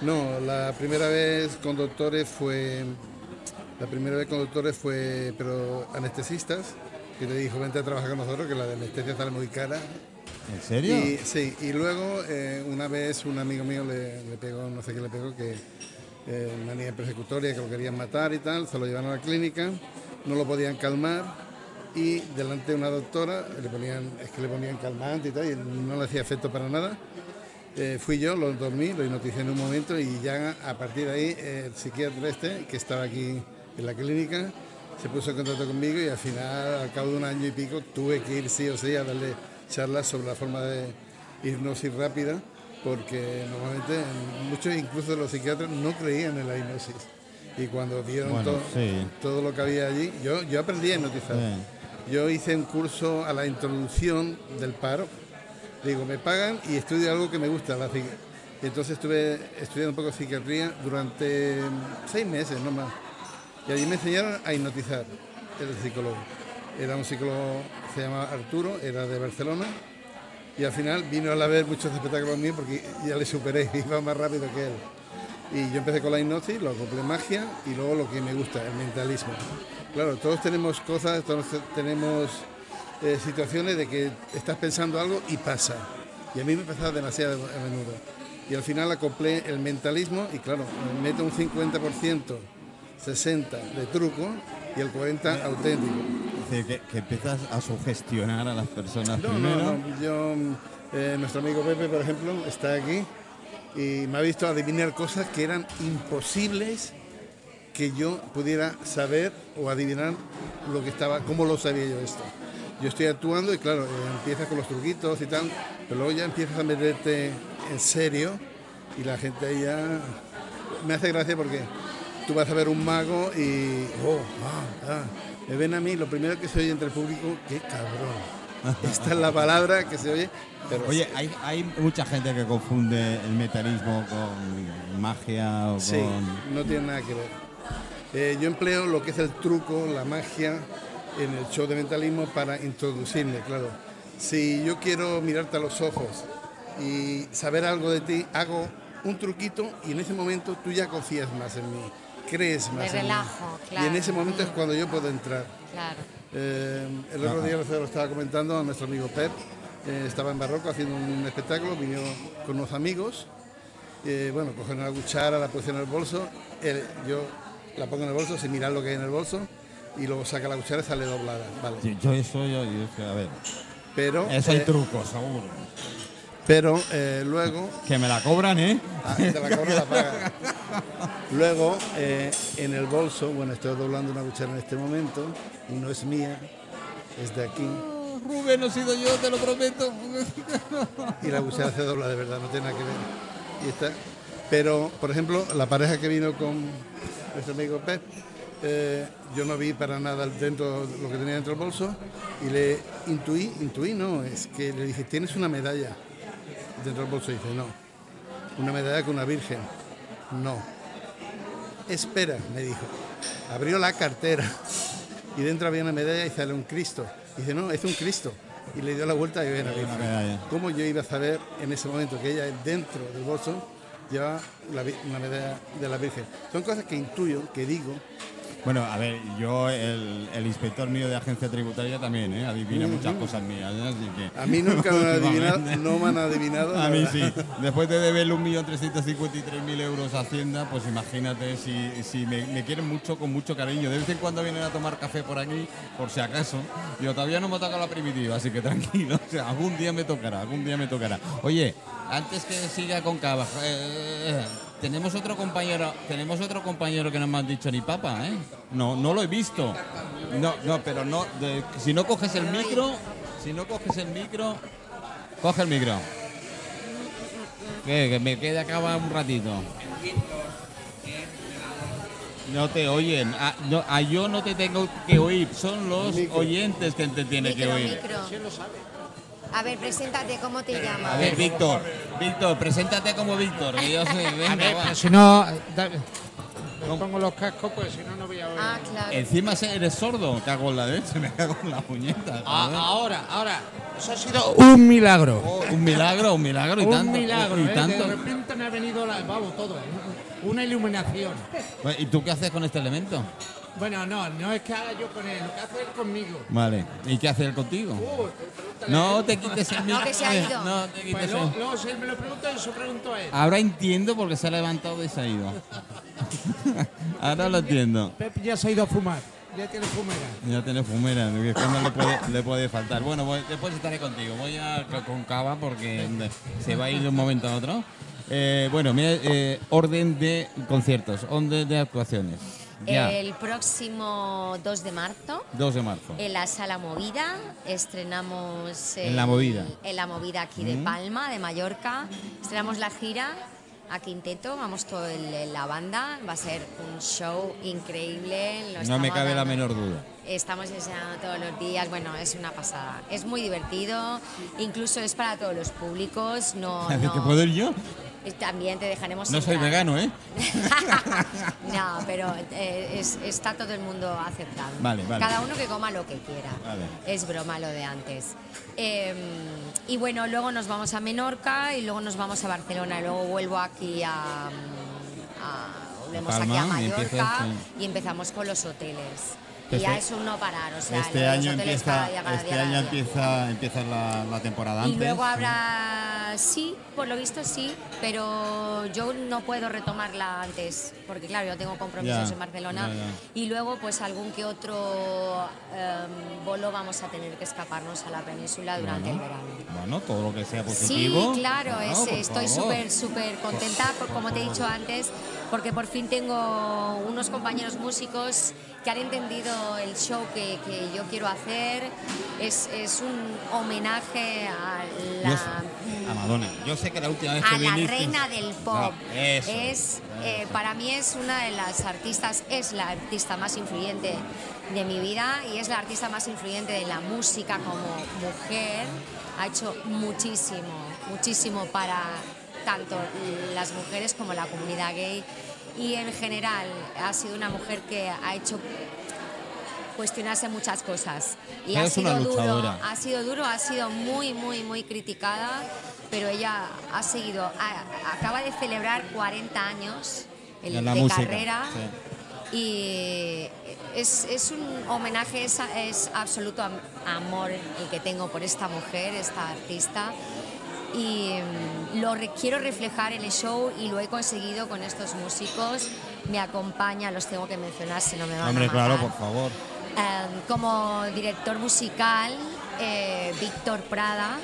No, la primera vez con doctores fue. La primera vez con doctores fue, pero anestesistas, que le dijo, vente a trabajar con nosotros, que la de anestesia sale muy cara. ¿En serio? Y, sí, y luego eh, una vez un amigo mío le, le pegó, no sé qué le pegó, que eh, manía persecutoria, que lo querían matar y tal, se lo llevaron a la clínica, no lo podían calmar y delante de una doctora le ponían, es que le ponían calmante y tal, y no le hacía efecto para nada. Eh, fui yo, lo dormí, lo hipnoticé en un momento y ya a partir de ahí el psiquiatra este, que estaba aquí en la clínica, se puso en contacto conmigo y al final, al cabo de un año y pico, tuve que ir sí o sí a darle charlas sobre la forma de hipnosis rápida, porque normalmente muchos incluso de los psiquiatras no creían en la hipnosis. Y cuando vieron Bueno, todo, sí. todo lo que había allí, yo, yo aprendí a hipnotizar. Yo hice un curso a la introducción del paro. Digo, me pagan y estudio algo que me gusta. La Entonces estuve estudiando un poco psiquiatría durante seis meses, no más. Y allí me enseñaron a hipnotizar, el psicólogo. Era un psicólogo, se llamaba Arturo, era de Barcelona. Y al final vino a ver muchos espectáculos míos porque ya le superé, [LAUGHS] iba más rápido que él. Y yo empecé con la hipnosis, lo acoplé magia y luego lo que me gusta, el mentalismo. Claro, todos tenemos cosas, todos tenemos eh, situaciones de que estás pensando algo y pasa. Y a mí me pasa demasiado a menudo. Y al final acoplé el mentalismo y claro, me meto un 50%, 60% de truco y el 40% auténtico. Es decir, que, que empiezas a sugestionar a las personas No, primero. no, no. Yo, eh, nuestro amigo Pepe, por ejemplo, está aquí y me ha visto adivinar cosas que eran imposibles que yo pudiera saber o adivinar lo que estaba, cómo lo sabía yo esto. Yo estoy actuando y claro, eh, empiezas con los truquitos y tal, pero luego ya empiezas a meterte en serio y la gente ahí ya me hace gracia porque tú vas a ver un mago y oh, ah, ah, me ven a mí, lo primero que se oye entre el público, qué cabrón. [LAUGHS] Esta es la palabra que se oye, pero Oye, hay, hay mucha gente que confunde el metalismo con magia o Sí, con... no tiene nada que ver. Eh, yo empleo lo que es el truco, la magia, en el show de mentalismo para introducirme, claro. Si yo quiero mirarte a los ojos y saber algo de ti, hago un truquito y en ese momento tú ya confías más en mí, crees más en mí. relajo, Y en claro. ese momento es cuando yo puedo entrar. Claro. Eh, el otro día lo estaba comentando a nuestro amigo Pep, eh, estaba en Barroco haciendo un espectáculo, vino con unos amigos, eh, bueno, cogen una cuchara, la pusieron en el bolso, él- yo la pongo en el bolso sin mirar lo que hay en el bolso y luego saca la cuchara y sale doblada, vale. Sí, Yo eso, yo, yo a ver, Pero, eso hay eh, truco, seguro. pero eh, luego Que me la cobran, ¿eh? Ah, te la cobra la paga. Luego, eh, en el bolso, bueno, estoy doblando una cuchara en este momento y no es mía, es de aquí. Rubén, no he sido yo, te lo prometo. [LAUGHS] y la cuchara se dobla de verdad, no tiene nada que ver. Y está. Pero, por ejemplo, la pareja que vino con nuestro amigo Pep, eh, yo no vi para nada dentro lo que tenía dentro del bolso y le intuí, intuí no, es que le dije, tienes una medalla dentro del bolso. Y dice, no, una medalla con una virgen. No. Espera, me dijo. Abrió la cartera [LAUGHS] y dentro había una medalla y sale un Cristo. Dice, no, es un Cristo. Y le dio la vuelta y ve la Virgen. ¿Cómo yo iba a saber en ese momento que ella dentro del bolso lleva la una medalla de la Virgen? Son cosas que intuyo, que digo. Bueno, a ver, yo, el, el inspector mío de agencia tributaria también, ¿eh? Adivina muchas cosas mías, ¿eh? Así que... A mí nunca me han [LAUGHS] adivinado, no me han adivinado. A mí sí. [LAUGHS] Después de deberle 1.353.000 euros a Hacienda, pues imagínate si, si me, me quieren mucho, con mucho cariño. De vez en cuando vienen a tomar café por aquí, por si acaso. Yo todavía no me ha tocado la primitiva, así que tranquilo. [LAUGHS] O sea, algún día me tocará, algún día me tocará. Oye, antes que siga con Cava, eh, tenemos otro compañero, tenemos otro compañero que no me han dicho ni papa, ¿eh? No, no lo he visto. No, no, pero no. de- si no coges el micro, si no coges el micro, coge el micro. ¿Qué? Que me quede acá un ratito. No te oyen. Ah, no, ah, yo no te tengo que oír. Son los oyentes que te tienen que oír. micro. A ver, preséntate, ¿cómo te llamas? A ver, Víctor. Víctor, preséntate como Víctor. Que yo sé. Venga, [LAUGHS] A ver, va. pero si no. da- Me pongo los cascos, pues si no, no voy a oír. Ah, claro. Encima eres sordo, cago en la leche, me cago en la puñeta. Ah, ahora, ahora. Eso ha sido un milagro. Oh, un milagro, un milagro y un tanto. milagro, y ¿eh? tanto. De repente me ha venido la, vamos, todo. ¿eh? Una iluminación. ¿Y tú qué haces con este elemento? Bueno, no, no es que haga yo con él, lo que hace él conmigo. Vale. ¿Y qué hace él contigo? Uh, No te quites el [LAUGHS] No, que se ha ido. No te quites Pues el- luego, luego si él me lo pregunta, yo se pregunto a él. Ahora entiendo por qué se ha levantado y se ha ido. [LAUGHS] Ahora lo entiendo. Pep ya se ha ido a fumar, ya tiene fumera. Ya tiene fumera, no le puede, le puede faltar. Bueno, voy- después estaré contigo. Voy a con cava porque se va a ir de un momento a otro. Eh, bueno, mira, eh, orden de conciertos, orden de actuaciones. Ya, El próximo 2 de marzo, 2 de marzo. en la Sala Movida, estrenamos... En La Movida. En La Movida aquí de Mm. Palma, de Mallorca. Estrenamos la gira a Quinteto, vamos todo el- la banda. Va a ser un show increíble. lo No me cabe la menor duda. Estamos enseñando todos los días, bueno, es una pasada. Es muy divertido, incluso es para todos los públicos. No, [LAUGHS] ¿Que no- puedo ir yo? También te dejaremos No soy vegano, ¿eh? [LAUGHS] no, pero eh, es- está todo el mundo aceptando. Vale, vale. Cada uno que coma lo que quiera. Vale. Es broma lo de antes. Eh, y bueno, luego nos vamos a Menorca y luego nos vamos a Barcelona. Luego vuelvo aquí a. a- volvemos aquí a y Mallorca y empezamos con los hoteles. Y Este- ya es un no parar. O sea, Este año empieza, cada día, cada este día, año empieza, empieza la, la temporada Y antes. luego habrá, sí, por lo visto sí, pero yo no puedo retomarla antes, porque claro, yo tengo compromisos Ya, en Barcelona. ya, ya. Y luego, pues algún que otro em, bolo vamos a tener que escaparnos a la península durante el verano. Bueno, todo lo que sea Sí, positivo. claro, Claro, es- estoy súper, súper contenta, por- como te he dicho antes, porque por fin tengo unos compañeros músicos que han entendido el show que, que yo quiero hacer. Es, es un homenaje a la, sé- a Madonna. Yo sé que la última vez a que la viniste- reina del pop. No, eso. es, eh, para mí es una de las artistas, es la artista más influyente de mi vida y es la artista más influyente de la música como mujer. Ha hecho muchísimo, muchísimo para tanto las mujeres como la comunidad gay y en general ha sido una mujer que ha hecho cuestionarse muchas cosas. Y Pero ha sido duro, ha sido duro, ha sido muy, muy, muy criticada, pero ella ha seguido, a- acaba de celebrar 40 años el- En la de música, carrera sí. y es, es un homenaje, es, es absoluto am- amor el que tengo por esta mujer, esta artista. Y mm, lo re- quiero reflejar en el show y lo he conseguido con estos músicos. Me acompaña, los tengo que mencionar si no me van Hombre, a claro, matar. por favor. Eh, como director musical, eh, Víctor Prada,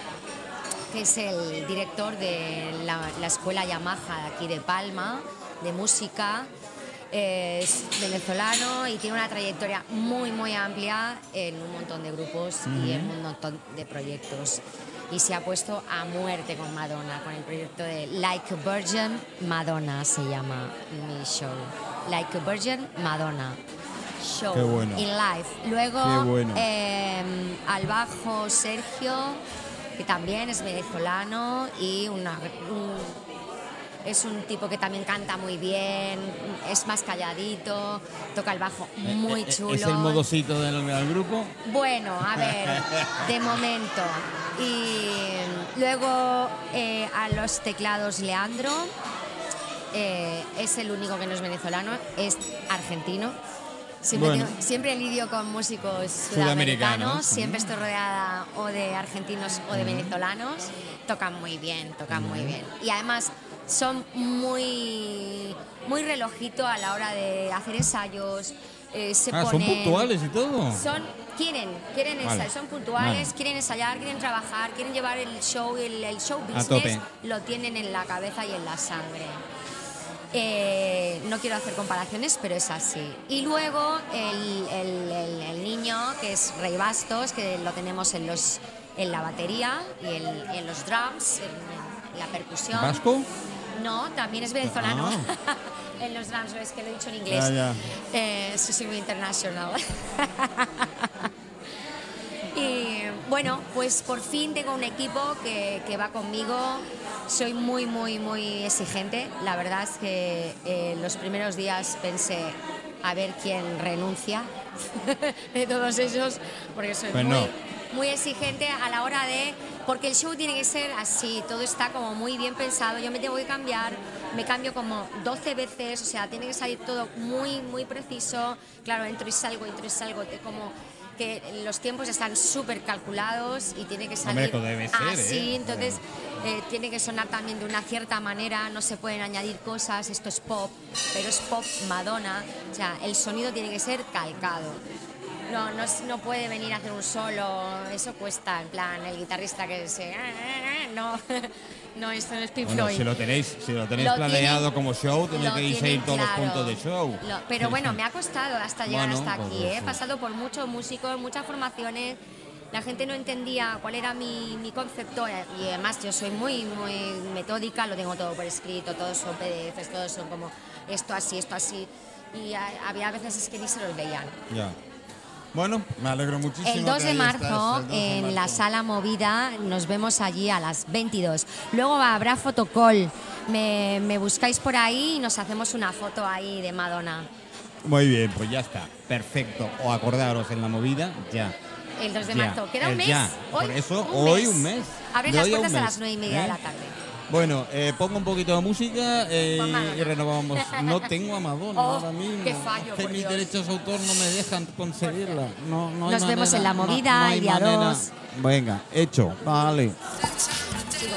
que es el director de la, la escuela Yamaha de aquí de Palma, de música. Eh, Es venezolano y tiene una trayectoria muy, muy amplia en un montón de grupos y en un montón de proyectos. Y se ha puesto a muerte con Madonna, con el proyecto de Like a Virgin Madonna se llama mi show. Like a Virgin Madonna. Show Qué bueno. in live. Luego Qué bueno. eh, al bajo Sergio, que también es venezolano y una- un- es un tipo que también canta muy bien, es más calladito, toca el bajo muy Eh, eh, chulo. ¿Es el modosito del, del grupo? Bueno, a [LAUGHS] ver, de momento. Y luego eh, a los teclados Leandro, eh, es el único que no es venezolano, es argentino. Siempre, Bueno. tengo- siempre lidio con músicos Sudamericanos, siempre estoy rodeada o de argentinos o de venezolanos. Tocan muy bien, tocan muy bien. Y además son muy, muy relojito a la hora de hacer ensayos. eh, se Ah, son puntuales y todo. son, quieren, quieren Vale. ensayar, son puntuales, Vale. quieren ensayar, quieren trabajar, quieren llevar el show, el, el show business, lo tienen en la cabeza y en la sangre. Eh, no quiero hacer comparaciones, pero es así. Y luego el, el- el- el niño, que es Rey Bastos, que lo tenemos en, los, en la batería y en, en los drums, en la percusión. ¿Vasco? No, también es venezolano. [LAUGHS] en los drums, es que lo he dicho en inglés. Ah. Ya, ya. Eh, soy muy internacional. [LAUGHS] y bueno, pues por fin tengo un equipo que, que va conmigo soy muy, muy, muy exigente. La verdad es que eh, los primeros días pensé a ver quién renuncia [LAUGHS] de todos ellos, porque soy Pues muy, no. Muy exigente a la hora de... Porque el show tiene que ser así, todo está como muy bien pensado, yo me tengo que cambiar, me cambio como 12 veces, o sea, tiene que salir todo muy, muy preciso. Claro, entro y salgo, entro y salgo, te- como que los tiempos están súper calculados y tiene que salir debe ser, así, ¿eh? entonces eh, tiene que sonar también de una cierta manera, no se pueden añadir cosas, esto es pop, pero es pop Madonna, o sea, el sonido tiene que ser calcado. No, no, es- no puede venir a hacer un solo, eso cuesta, en plan, el guitarrista que se... No, [LAUGHS] no, esto no es Pink Bueno, Floyd. si lo tenéis, si lo tenéis Lo planeado tienen- como show, tenéis que ir todos claro. los puntos de show. Lo- pero bueno, me ha costado hasta llegar Bueno, hasta pues aquí. ¿eh? He pasado por muchos músicos, muchas formaciones. La gente no entendía cuál era mi, mi concepto y además yo soy muy, muy metódica, lo tengo todo por escrito, todos son PDFs, todos son como esto así, esto así. Y a- había veces que ni se los veían. Ya. Bueno, me alegro muchísimo. El 2 que de marzo estás, el 2 de en la marzo. sala movida nos vemos allí a las 22. Luego habrá fotocall. Me, me buscáis por ahí y nos hacemos una foto ahí de Madonna. Muy bien, pues ya está. Perfecto. O acordaros en la movida, ya. El 2 de Ya, marzo. Queda un mes. ya. Hoy, Por eso, hoy un mes. Abren las un puertas a, mes, las 9 y media ¿eh? de la tarde. Bueno, eh, pongo un poquito de música eh, y renovamos. No tengo a Madonna Oh, ahora mismo. qué fallo, que mis Dios. derechos de autor no me dejan conseguirla. No, no Nos vemos manera, en la no- movida no hay el día manera. 2. Venga, hecho. Vale. Chicos,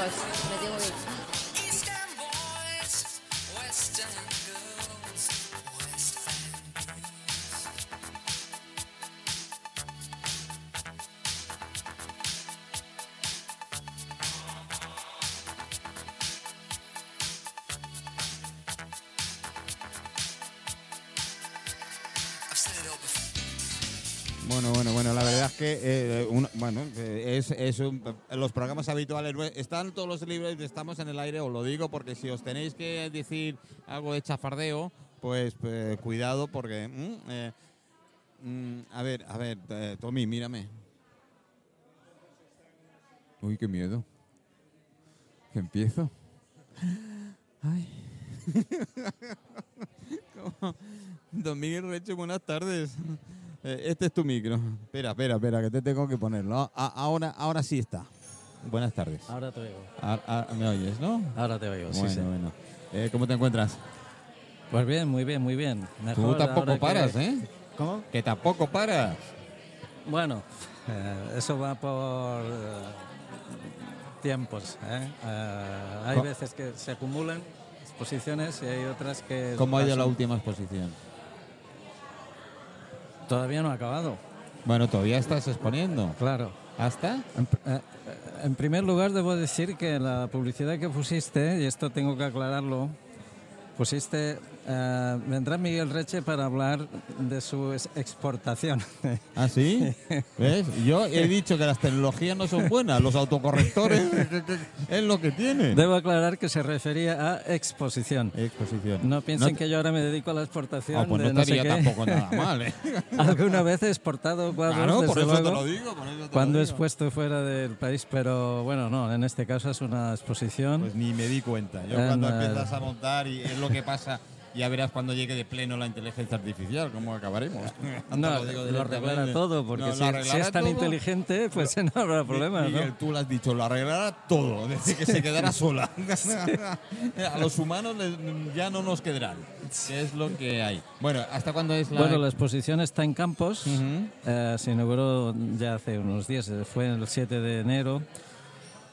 es, un- los programas habituales, están todos los libros, estamos en el aire, os lo digo, porque si os tenéis que decir algo de chafardeo, pues eh, cuidado, porque, mm, eh, mm, a ver, a ver, eh, Tommy, mírame. Uy, qué miedo. Que empiezo. Ay. [LAUGHS] Don Miguel Reche, buenas tardes. Eh, Este es tu micro. Espera, espera, espera, que te tengo que ponerlo. A- ahora, ahora sí está. Buenas tardes. Ahora te oigo. A- a- ¿Me oyes, no? Ahora te oigo, bueno, sí, bueno. Eh, ¿Cómo te encuentras? Pues bien, muy bien, muy bien. Tú Mejor tampoco ahora que- paras, ¿eh? ¿Cómo? Que tampoco paras. Bueno, eh, eso va por eh, tiempos. ¿eh? Hay veces que se acumulan exposiciones y hay otras que... ¿Cómo ha ido la última exposición? Todavía no ha acabado, Bueno, todavía estás exponiendo. claro. ¿Hasta? En, eh, eh, en primer lugar, debo decir que la publicidad que pusiste, y esto tengo que aclararlo, pusiste, eh, vendrá Miguel Reche para hablar de su ex- exportación. ¿Ah, sí? [LAUGHS] ¿Ves? Yo he dicho que las tecnologías no son buenas, los autocorrectores [LAUGHS] es lo que tienen. Debo aclarar que se refería a exposición. Exposición. No piensen te- que yo ahora me dedico a la exportación Ah, pues de no no sé estaría tampoco nada [LAUGHS] mal, ¿eh? Alguna vez he exportado cuadros, Claro, por eso te luego, lo digo, por eso te cuando he expuesto fuera del país, pero bueno, no, en este caso es una exposición. Pues ni me di cuenta. Yo En cuando empiezas a montar y es lo que pasa, ya verás cuando llegue de pleno la inteligencia artificial, cómo acabaremos. [LAUGHS] No, digo lo directamente. arreglará todo, porque No, si, lo si arreglará es tan todo. inteligente, pues [LAUGHS] no habrá problema, Mi- ¿no? Miguel, tú lo has dicho, lo arreglará todo, [LAUGHS] desde que se quedará sola. a los humanos ya no nos quedarán, que es lo que hay. Bueno, ¿hasta cuándo es la...? Bueno, la exposición está en Campos, Ujú. eh, se inauguró ya hace unos días, eh, fue el 7 de enero,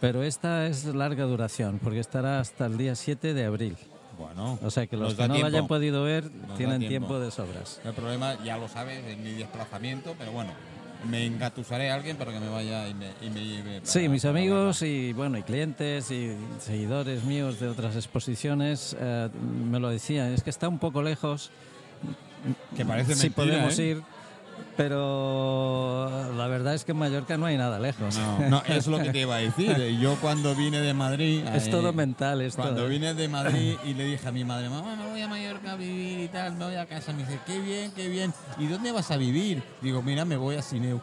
pero esta es larga duración, porque estará hasta el día 7 de abril. Bueno, O sea que los nos que no lo tiempo. hayan podido ver da tienen tiempo. tiempo de sobras. El problema, ya lo sabes, es mi desplazamiento, pero bueno, me engatusaré a alguien para que me vaya y me, y me lleve. para- Sí, mis amigos y bueno y clientes y seguidores míos de otras exposiciones eh, me lo decían, es que está un poco lejos. Que parece mentira, podemos ¿eh? ir, pero la verdad es que en Mallorca no hay nada lejos. No, no, es lo que te iba a decir. [LAUGHS] Yo cuando vine de Madrid... es eh, todo mental esto. Cuando ¿eh? vine de Madrid [LAUGHS] y le dije a mi madre, mamá, me voy a Mallorca a vivir y tal, me voy a casa. Me dice, qué bien, qué bien. ¿Y dónde vas a vivir? Digo, mira, me voy a Sineu.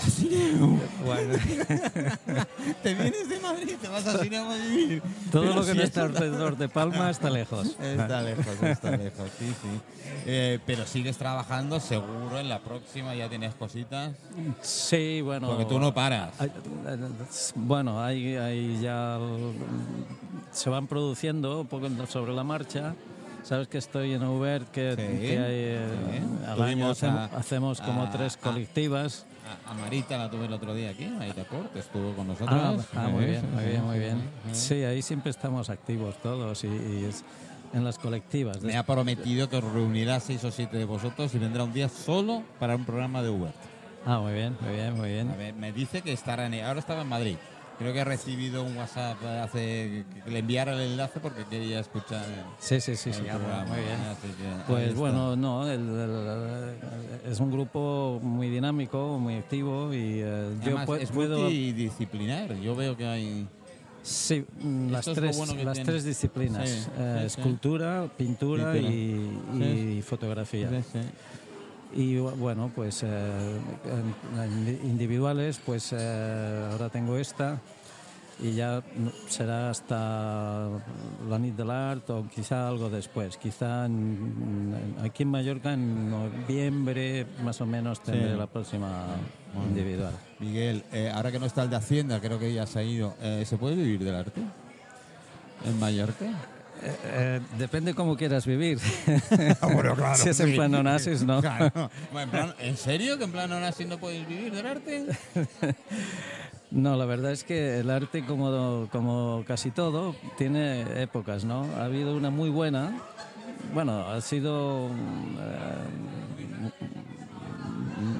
Sineu. Bueno, [LAUGHS] Te vienes de Madrid, te vas a Sineu a vivir. todo Pero lo que si no está alrededor de Palma está lejos. Está lejos, está lejos, sí, sí. Eh, pero sigues trabajando seguro en la próxima, ya tienes cositas. Sí, bueno. Porque tú no paras. Hay- Bueno, hay, hay ya se van produciendo un poco sobre la marcha. Sabes que estoy en Uber, que, Sí, que hay, eh, sí. al año hacemos, a- hacemos como a- tres colectivas. A, a Marita la tuve el otro día aquí, Marita Cort, estuvo con nosotros. Ah, ah, muy bien, muy bien, muy bien. sí. Sí, ahí siempre estamos activos todos y, y es en las colectivas. Me ha prometido que os reunirá seis o siete de vosotros y vendrá un día solo para un programa de Uber. Ah, muy bien, muy bien, muy bien. A ver, me dice que estará en, ahora estaba en Madrid. Creo que he recibido un WhatsApp hace que le enviara el enlace porque quería escuchar. el- Sí, sí, sí, el sí, programa, muy bien. así que ahí Pues bueno, no, el- es un grupo muy dinámico, muy activo y eh, yo Además, pu- es puedo... multidisciplinar. Yo veo que hay. Sí, mm, las tres, bueno las tiene. tres disciplinas, Sí, eh, sí. escultura, pintura Pintura. y, y fotografía. Y bu- bueno, pues eh, individuales, pues eh, ahora tengo esta y ya será hasta la nit del art o quizá algo después. Quizá en- aquí en Mallorca en noviembre más o menos tendré Sí. la próxima Bueno. individual. Miguel, eh, ahora que no está el de Hacienda, creo que ya se ha ido. eh, ¿Se puede vivir del arte? ¿En Mallorca? Eh, eh, depende cómo quieras vivir. [LAUGHS] bueno, claro, si es en sí. plan Onassis, no. [LAUGHS] Claro. [LAUGHS] Bueno, en, plan- ¿en serio que en plan Onassis no podéis vivir del arte? No, la verdad es que el arte, como, como casi todo, tiene épocas, ¿no? Ha habido una muy buena, bueno, ha sido eh,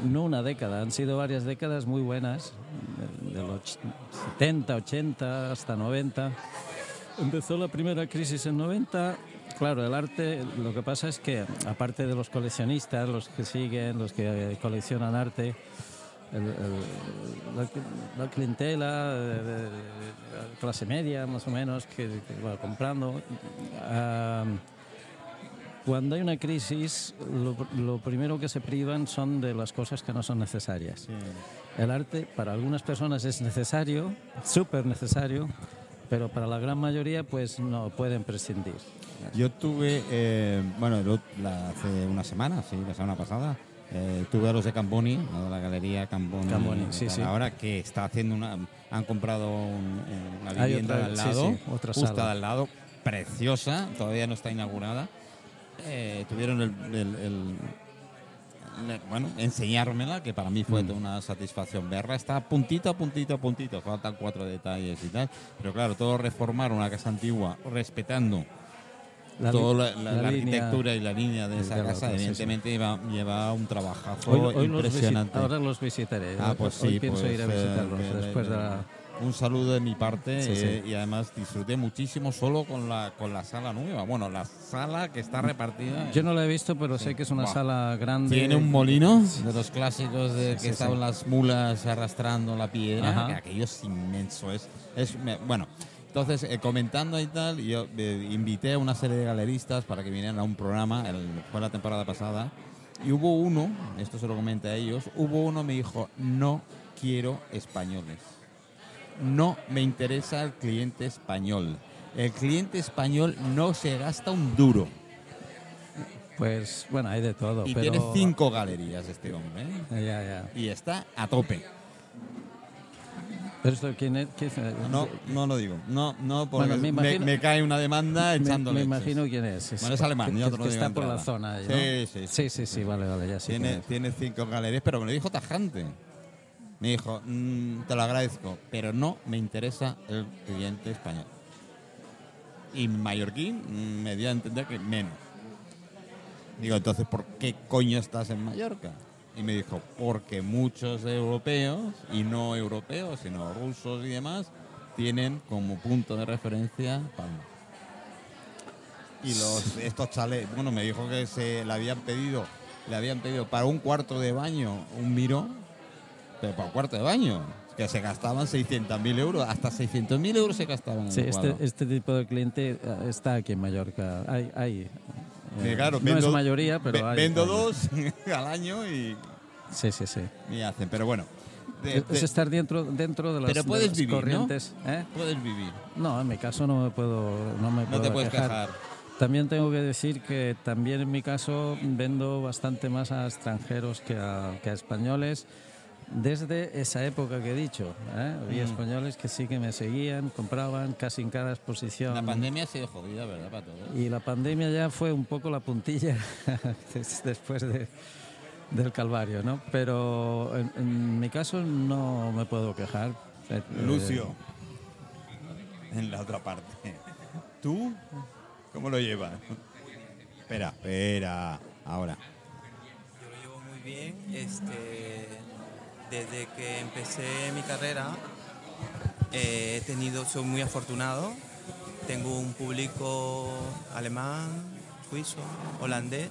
no una década, han sido varias décadas muy buenas, de, de los 70, 80 hasta 90. Empezó la primera crisis en 90. Claro, el arte, lo que pasa es que, aparte de los coleccionistas, los que siguen, los que coleccionan arte, el- el- la, la clientela clase media, más o menos, que, que va comprando. ah, cuando hay una crisis, lo, lo primero que se privan son de las cosas que no son necesarias. El arte para algunas personas es necesario, súper necesario, pero para la gran mayoría pues no pueden prescindir. Yo tuve, eh, bueno, hace una semana, sí, la semana pasada, eh, tuve a los de Camboni, la galería Camboni. Camboni, sí, sí. Ahora que está haciendo una, han comprado un- una vivienda otra- de al lado, sí, otra justo sala. al lado, preciosa, todavía no está inaugurada. Eh, tuvieron el, el- el- le- bueno, enseñármela, que para mí Mm. fue toda una satisfacción verla. Está puntito a puntito a puntito, faltan cuatro detalles y tal. Pero claro, todo reformar una casa antigua respetando La toda la, la- la arquitectura y la línea de esa casa, sí, sí. evidentemente Lleva, lleva un trabajazo Hoy, hoy los visi- impresionante. ahora los visitaré. Ah, pues sí, Hoy pienso pues, ir a eh, visitarlos que- después de la... Un saludo de mi parte Sí, sí. eh, y además disfruté muchísimo solo con la, con la sala nueva. Bueno, la sala que está repartida. Yo no la he visto, pero sé que es una sala grande. Tiene un molino de los clásicos de que estaban las mulas arrastrando la piedra, que aquello es inmenso. Es, es me- bueno, entonces eh, comentando y tal, yo eh, invité a una serie de galeristas para que vinieran a un programa, el, fue la temporada pasada, y hubo uno, esto se lo comenté a ellos, hubo uno me dijo, no quiero españoles. No me interesa el cliente español. El cliente español no se gasta un duro. Pues bueno, hay de todo. Y pero... tiene cinco galerías este hombre. ¿eh? Ya, ya. y está a tope. ¿Pero esto quién es? ¿Quién es? No, no lo digo. No, no, porque Bueno, me me, imagino- me cae una demanda Me, echando me leches. imagino quién es. Bueno, es alemán, que, yo te lo que digo está por la zona. Sí, sí, sí. sí, sí, sí, vale, vale, ya sí. Tiene cinco galerías, pero me lo dijo tajante. Me dijo, "Mm, te lo agradezco, pero no me interesa el cliente español. Y mallorquín me dio a entender que menos. Digo, entonces, ¿por qué coño estás en Mallorca? Y me dijo, porque muchos europeos, y no europeos, sino rusos y demás, tienen como punto de referencia Palma. Y los, [LAUGHS] estos chalés, bueno, me dijo que se le habían pedido, le habían pedido para un cuarto de baño un miro, pero para un cuarto de baño, que se gastaban 600.000 euros, hasta 600.000 euros se gastaban en Sí, el este, este tipo de cliente eh, está aquí en Mallorca. Hay, hay, eh, claro, no vendo- es mayoría, pero hay. Vendo hay. dos [LAUGHS] al año y, Sí, sí, sí. y hacen. Pero bueno, De- es de- estar dentro, dentro de las, Pero de puedes las vivir, ¿no? corrientes. ¿eh? Puedes vivir. No, en mi caso no me puedo, no me No puedo te puedes quejar. quejar. También tengo que decir que también en mi caso vendo bastante más a extranjeros que a, que a españoles. Desde esa época que he dicho, ¿eh? había Mm. españoles que sí que me seguían, compraban casi en cada exposición. La pandemia ha sido jodida, ¿verdad? Para todos. Y la pandemia ya fue un poco la puntilla [LAUGHS] des- después de- del calvario, ¿no? Pero en, en mi caso no me puedo quejar. Eh, Lucio, en la otra parte. ¿Tú cómo lo llevas? Espera, espera. Ahora. Yo lo llevo muy bien. Este, desde que empecé mi carrera eh, he tenido, soy muy afortunado. Tengo un público alemán, suizo, holandés,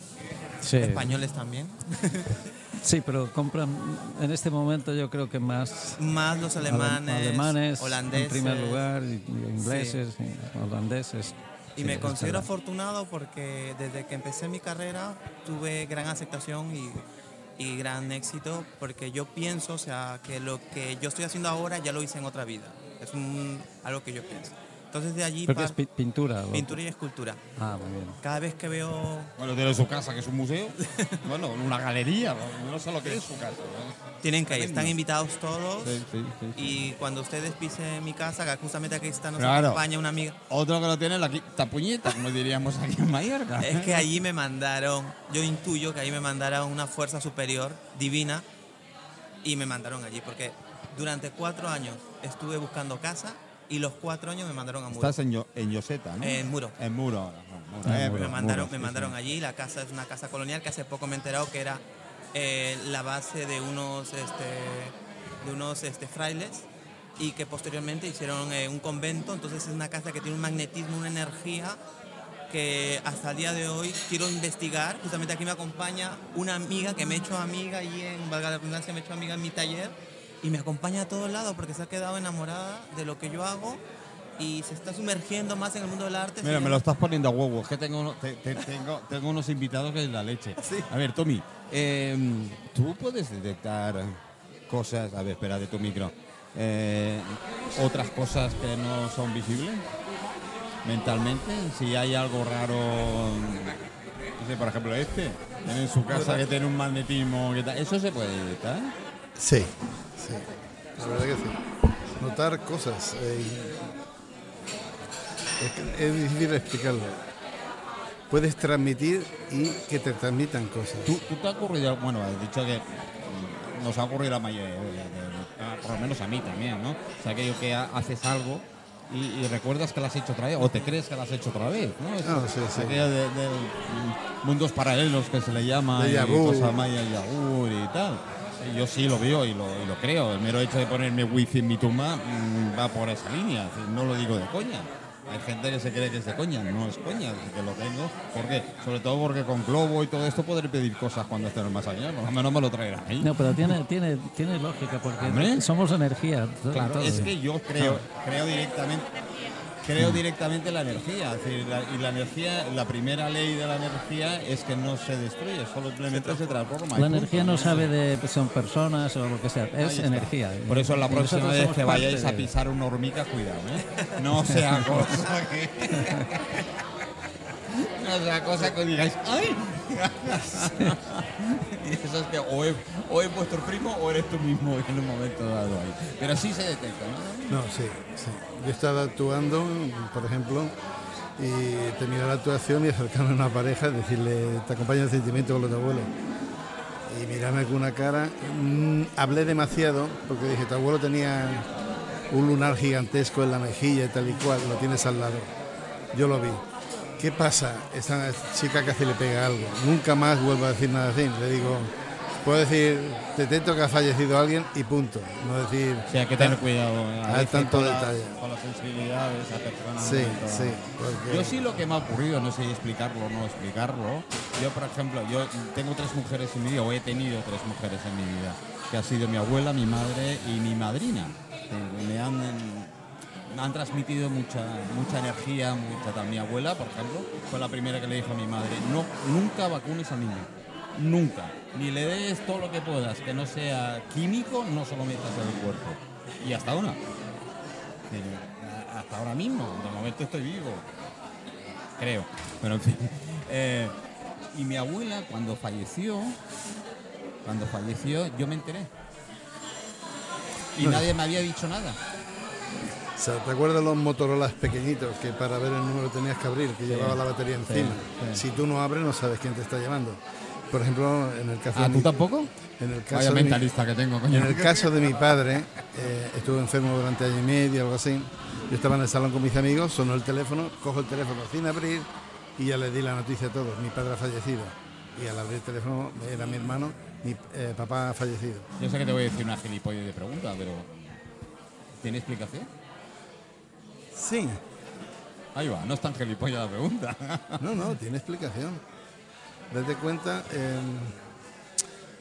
Sí. españoles también. [LAUGHS] Sí, pero compran en este momento yo creo que más Más los ale- alemanes, alemanes holandeses. en primer lugar, ingleses, y holandeses. Y Sí, me considero afortunado porque desde que empecé mi carrera tuve gran aceptación y, y gran éxito porque yo pienso, o sea, que lo que yo estoy haciendo ahora ya lo hice en otra vida. Es un- algo que yo pienso. Entonces de allí es pintura. o- pintura y escultura. Ah, muy bien. Cada vez que veo Bueno, tiene su casa, que es un museo. [LAUGHS] bueno, una galería. No, no sé lo que es su casa. ¿no? tienen que ir, están invitados todos. Sí, sí, sí, sí. Y cuando ustedes pisen mi casa, que justamente aquí está nos Claro. acompaña una amiga. Otro que lo tiene la quinta puñeta, como diríamos aquí en Mallorca. Es que allí me mandaron, yo intuyo que allí me mandaron una fuerza superior, divina, y me mandaron allí, porque durante cuatro años estuve buscando casa y los cuatro años me mandaron a Muro. Estás en, Yo- en Yoseta, ¿no? En Muro. En Muro. ahora, no, Muro, eh, me mandaron, Muro, me sí, mandaron sí. allí, la casa es una casa colonial que hace poco me he enterado que era eh, la base de unos, este, de unos este, frailes y que posteriormente hicieron eh, un convento, entonces es una casa que tiene un magnetismo, una energía que hasta el día de hoy quiero investigar. Justamente aquí me acompaña una amiga que me he hecho amiga y en valga la redundancia me he hecho amiga en mi taller y me acompaña a todos lados porque se ha quedado enamorada de lo que yo hago y se está sumergiendo más en el mundo del arte. Mira, me lo estás poniendo a huevo. Es que tengo, uno- te- te- tengo, tengo unos invitados que es la leche. A ver, Tommy, eh, ¿tú puedes detectar cosas? A ver, espera de tu micro. Eh, otras cosas que no son visibles mentalmente. Si hay algo raro, no sé, por ejemplo, este, tiene en su casa que tiene un magnetismo. Que tal, ¿Eso se puede detectar? Sí, sí. La verdad que sí. Notar cosas. eh, es, difícil explicarlo. Puedes transmitir y que te transmitan cosas. ¿Tú, tú te ha ocurrido, bueno, has dicho que mm, nos ha ocurrido la mayoría, de- de- ah, por lo menos a mí también, ¿no? O sea, aquello que ha- haces algo y, y recuerdas que lo has hecho otra vez o te crees que lo has hecho otra vez, ¿no? Es- Ah, sí, sí. de, de, mm, mundos paralelos que se le llama, Déjà y cosas maya y y tal. Yo sí lo veo y lo, y lo creo. El mero hecho de ponerme wifi en mi tumba mm, va por esa línea. No lo digo de coña. Hay gente que se cree que es de coña, no es coña, es que lo tengo. ¿Por qué? Sobre todo porque con Globo y todo esto podré pedir cosas cuando esté en el más allá. Por lo menos me lo traerán ahí. No, pero tiene, tiene, tiene lógica porque Hombre. somos energía. Claro, es que yo creo, creo directamente, creo directamente en la energía. Es decir, la- y la energía, la primera ley de la energía es que no se destruye, solo simplemente se transforma. La punto, energía no sabe de pues, son personas o lo que sea, es energía. Por eso la próxima vez que vayáis a pisar una hormiga, cuidado, ¿eh? No sea [LAUGHS] cosa que. [LAUGHS] Sea cosa que digáis, ¡ay! [LAUGHS] y eso es que o es, vuestro primo o eres tú mismo en un momento dado ahí. Pero sí se detecta, ¿no? No, sí, sí. Yo estaba actuando, por ejemplo, y terminé la actuación y acercarme a una pareja decirle, te acompaña el sentimiento con los de abuelo. Y mirarme con una cara. mm, hablé demasiado porque dije, tu abuelo tenía un lunar gigantesco en la mejilla y tal y cual, lo tienes al lado. Yo lo vi. ¿Qué pasa? Esta chica casi le pega algo. Nunca más vuelvo a decir nada así. Le digo, puedo decir, detecto que ha fallecido alguien y punto. No decir. O sea, hay que tener cuidado. ¿eh? Hay tanto con la- detalle. Con las sensibilidades a personas. Sí, en un momento sí, porque- Yo sí lo que me ha ocurrido, no sé explicarlo o no explicarlo. Yo, por ejemplo, yo tengo tres mujeres en mi vida, o he tenido tres mujeres en mi vida, que ha sido mi abuela, mi madre y mi madrina. Eh, Me han, han transmitido mucha, mucha energía, mucha tal. Mi abuela, por ejemplo, fue la primera que le dijo a mi madre, no, nunca vacunes al niño. Nunca. ni le des todo lo que puedas, que no sea químico, no se lo metas en el cuerpo. Y hasta ahora. Eh, Hasta ahora mismo, de momento estoy vivo. Creo. Pero en fin. [LAUGHS] Eh, y mi abuela, cuando falleció, cuando falleció, yo me enteré. Y No. nadie me había dicho nada. O sea, ¿te acuerdas los Motorolas pequeñitos que para ver el número tenías que abrir, que llevaba la batería encima? sí. Si tú no abres, no sabes quién te está llamando. Por ejemplo, en el caso ¿Ah, de tú mi- tampoco? En el caso Vaya de mi- mentalista que tengo, coño. En el caso de mi padre, eh, estuvo enfermo durante año y medio, algo así. Yo estaba en el salón con mis amigos, sonó el teléfono, cojo el teléfono sin abrir y ya le di la noticia a todos. Mi padre ha fallecido. Y al abrir el teléfono era mi hermano, mi eh, papá ha fallecido. Yo sé que te voy a decir una gilipollez de pregunta, pero ¿tiene explicación? Sí. Ahí va, no es tan gilipollas la pregunta. [LAUGHS] No, no, tiene explicación. Date cuenta, eh,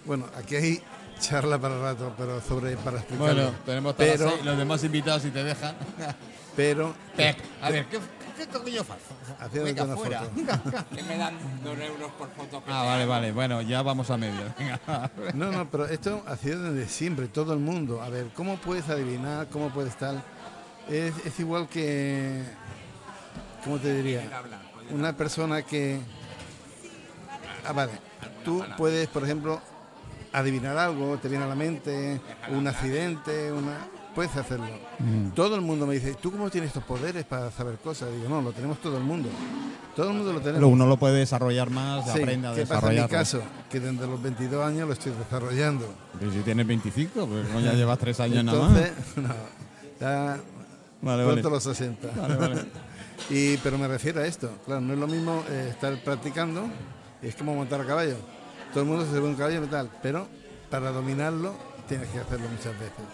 bueno, aquí hay charla para rato, pero sobre para explicarlo. Bueno, tenemos todas pero, las seis, los demás invitados si te dejan. [LAUGHS] pero Pep, a ver, ¿qué, qué coño? Haciéndote Venga, una fuera. foto. Que [LAUGHS] me dan dos euros por foto que Ah, vale, hago. vale, bueno, ya vamos a medio. Venga. No, no, pero esto ha sido desde siempre, todo el mundo. A ver, ¿cómo puedes adivinar? ¿Cómo puedes tal? Es, es igual que, ¿cómo te diría? Una persona que... Ah, vale. Tú puedes, por ejemplo, adivinar algo, te viene a la mente, un accidente, una... Puedes hacerlo. Todo el mundo me dice, ¿tú cómo tienes estos poderes para saber cosas? Digo, no, lo tenemos todo el mundo. Todo el mundo lo tenemos. Pero uno lo puede desarrollar más, Sí, aprende a ¿Qué pasa en mi caso? Que desde los 22 años lo estoy desarrollando. Pero si tienes 25, pues como ya llevas tres años nada más. Entonces, [LAUGHS] no, ya Vale, pronto vale. los 60. Vale, vale. [LAUGHS] y, pero me refiero a esto, claro, no es lo mismo eh, estar practicando, es como montar a caballo. Todo el mundo se sube a un caballo y tal, pero para dominarlo tienes que hacerlo muchas veces.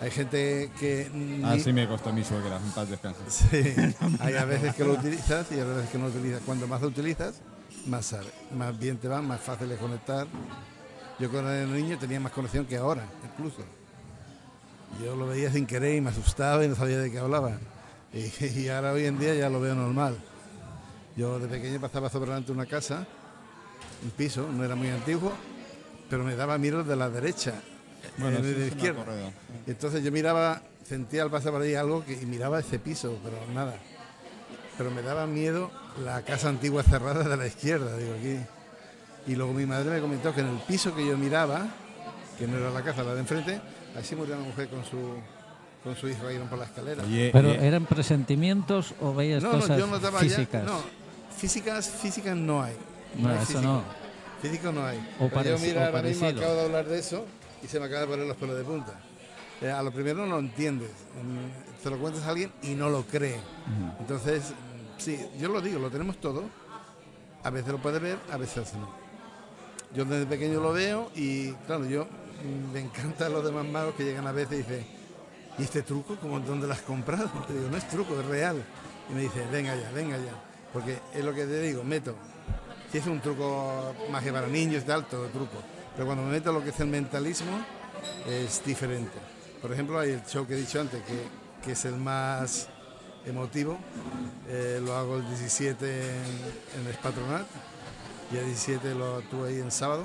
Hay gente que... Así me costó mi suegra, en paz descanse. Sí, [LAUGHS] hay a veces que lo utilizas y a veces que no lo utilizas. Cuando más lo utilizas, más sabe, más bien te va, más fácil de conectar. Yo cuando era niño tenía más conexión que ahora, incluso. Yo lo veía sin querer y me asustaba y no sabía de qué hablaba. Y, [LAUGHS] y ahora hoy en día ya lo veo normal. Yo de pequeño pasaba sobre delante de una casa, un piso, no era muy antiguo, pero me daba miedo de la derecha, Bueno, eh, de la izquierda. entonces yo miraba, sentía al pasar por ahí algo que, y miraba ese piso, pero nada. Pero me daba miedo la casa antigua cerrada de la izquierda, digo aquí. Y luego mi madre me comentó que en el piso que yo miraba, que no era la casa, la de enfrente, así murió una mujer con su, con su hijo ahí por la escalera. Oye, ¿Pero oye, eran presentimientos o veías no, no, cosas yo notaba físicas? ya. No, físicas, físicas no hay. No, hay eso físico. no. Físico no hay. O yo mira, o ahora mismo acabo de hablar de eso y se me acaba de poner los pelos de punta. Eh, a lo primero no lo entiendes. Se lo cuentas a alguien y no lo cree. Entonces, sí, yo lo digo, lo tenemos todo. A veces lo puede ver, a veces no. Yo desde pequeño lo veo y, claro, yo me encantan los demás magos que llegan a veces y dicen, ¿y este truco? ¿Cómo, ¿Dónde lo has comprado? [LAUGHS] Te digo, no es truco, es real. Y me dice, venga ya, venga ya. Porque es lo que te digo, meto. Si es un truco magia para niños y tal, todo truco. Pero cuando me meto lo que es el mentalismo, es diferente. Por ejemplo, hay el show que he dicho antes, que, que es el más emotivo. Eh, lo hago el 17 en, el Patronat y el 17 lo actúo ahí en sábado.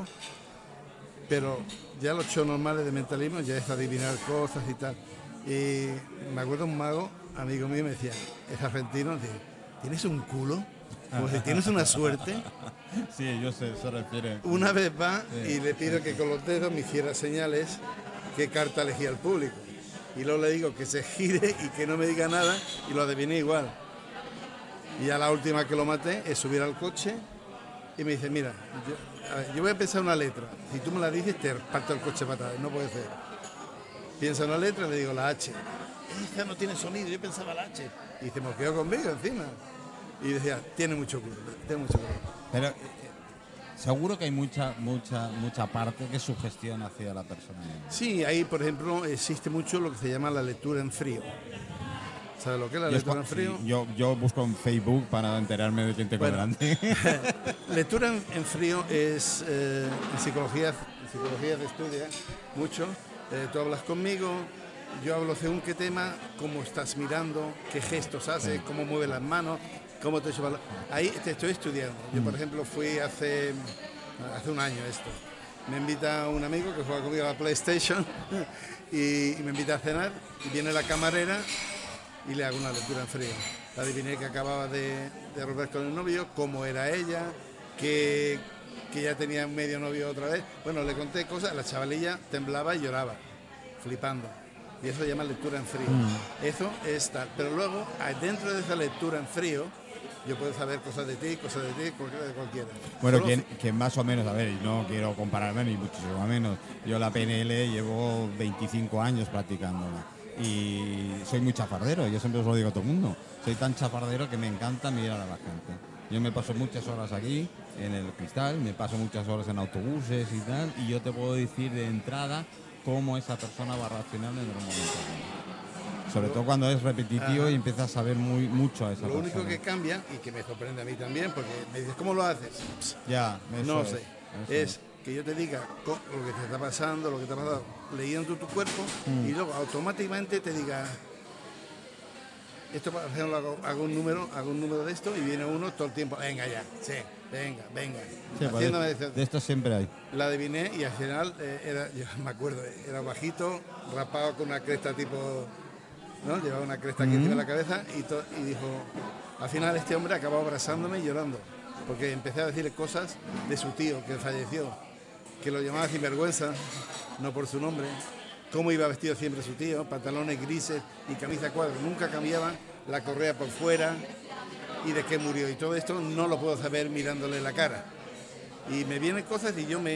Pero ya los shows normales de mentalismo ya es adivinar cosas y tal. Y me acuerdo un mago, amigo mío, me decía, es argentino, dice, ¿tienes un culo? Como si tienes una suerte. [LAUGHS] Sí, yo sé, se refiere. Una vez va Sí. y le pido que con los dedos me hiciera señales qué carta elegía el público. Y luego le digo que se gire y que no me diga nada y lo adiviné igual. Y ya la última que lo maté es subir al coche y me dice, mira, yo, a ver, yo voy a pensar una letra. Si tú me la dices, te parto el coche patada. No puede ser. Piensa una letra le digo la H. Esta no tiene sonido, yo pensaba la H. Y se quedó conmigo encima. Y decía, tiene mucho culo, tiene mucho culo. Pero eh, seguro que hay mucha, mucha, mucha parte que es sugestión hacia la persona. Sí, ahí por ejemplo existe mucho lo que se llama la lectura en frío. ¿Sabes lo que es la lectura en frío? sí, yo, yo busco en Facebook para enterarme de quién tengo Bueno. delante. [LAUGHS] Lectura en, en frío es eh, en psicología, en psicología se estudia mucho. Eh, tú hablas conmigo, yo hablo según qué tema, cómo estás mirando, qué gestos haces, cómo mueves las manos, cómo te lleva la- Ahí te estoy estudiando. Yo, por ejemplo, fui hace, hace un año esto. me invita un amigo que juega conmigo a la PlayStation [LAUGHS] y, y me invita a cenar y viene la camarera y le hago una lectura en frío. La adiviné que acababa de, de romper con el novio, cómo era ella, que, que ya tenía medio novio otra vez. Bueno, le conté cosas, la chavalilla temblaba y lloraba, flipando. Y eso se llama lectura en frío. Eso es tal. Pero luego, dentro de esa lectura en frío, yo puedo saber cosas de ti, cosas de ti, cualquiera de cualquiera. Bueno, que, que más o menos, a ver, no quiero compararme ni muchísimo menos. Yo la PNL llevo 25 años practicándola y soy muy chafardero, yo siempre os lo digo a todo el mundo. Soy tan chafardero que me encanta mirar a la gente. Yo me paso muchas horas aquí en el cristal, me paso muchas horas en autobuses y tal, y yo te puedo decir de entrada cómo esa persona va a reaccionar en el momento. Sobre todo cuando es repetitivo y empiezas a saber muy mucho a esa Lo único persona. que cambia, y que me sorprende a mí también, porque me dices, ¿cómo lo haces? Ya, eso no es, sé. eso Es que yo te diga lo que te está pasando, lo que te ha pasado, leyendo tu cuerpo, Mm. y luego automáticamente te diga, esto por ejemplo hago, hago un número, hago un número de esto y viene uno todo el tiempo, venga ya, sí, venga, venga. Sí, Haciéndome de, de esto siempre hay. la adiviné y al final eh, era, yo me acuerdo, era bajito, rapado con una cresta tipo, ¿no? Llevaba una cresta aquí encima de la cabeza y, to- y dijo, al final este hombre acabó abrazándome y llorando, porque empecé a decirle cosas de su tío que falleció, que lo llamaba sinvergüenza, no por su nombre, cómo iba vestido siempre su tío, pantalones grises y camisa a cuadros, nunca cambiaba la correa por fuera y de qué murió. Y todo esto no lo puedo saber mirándole la cara. Y me vienen cosas y yo me,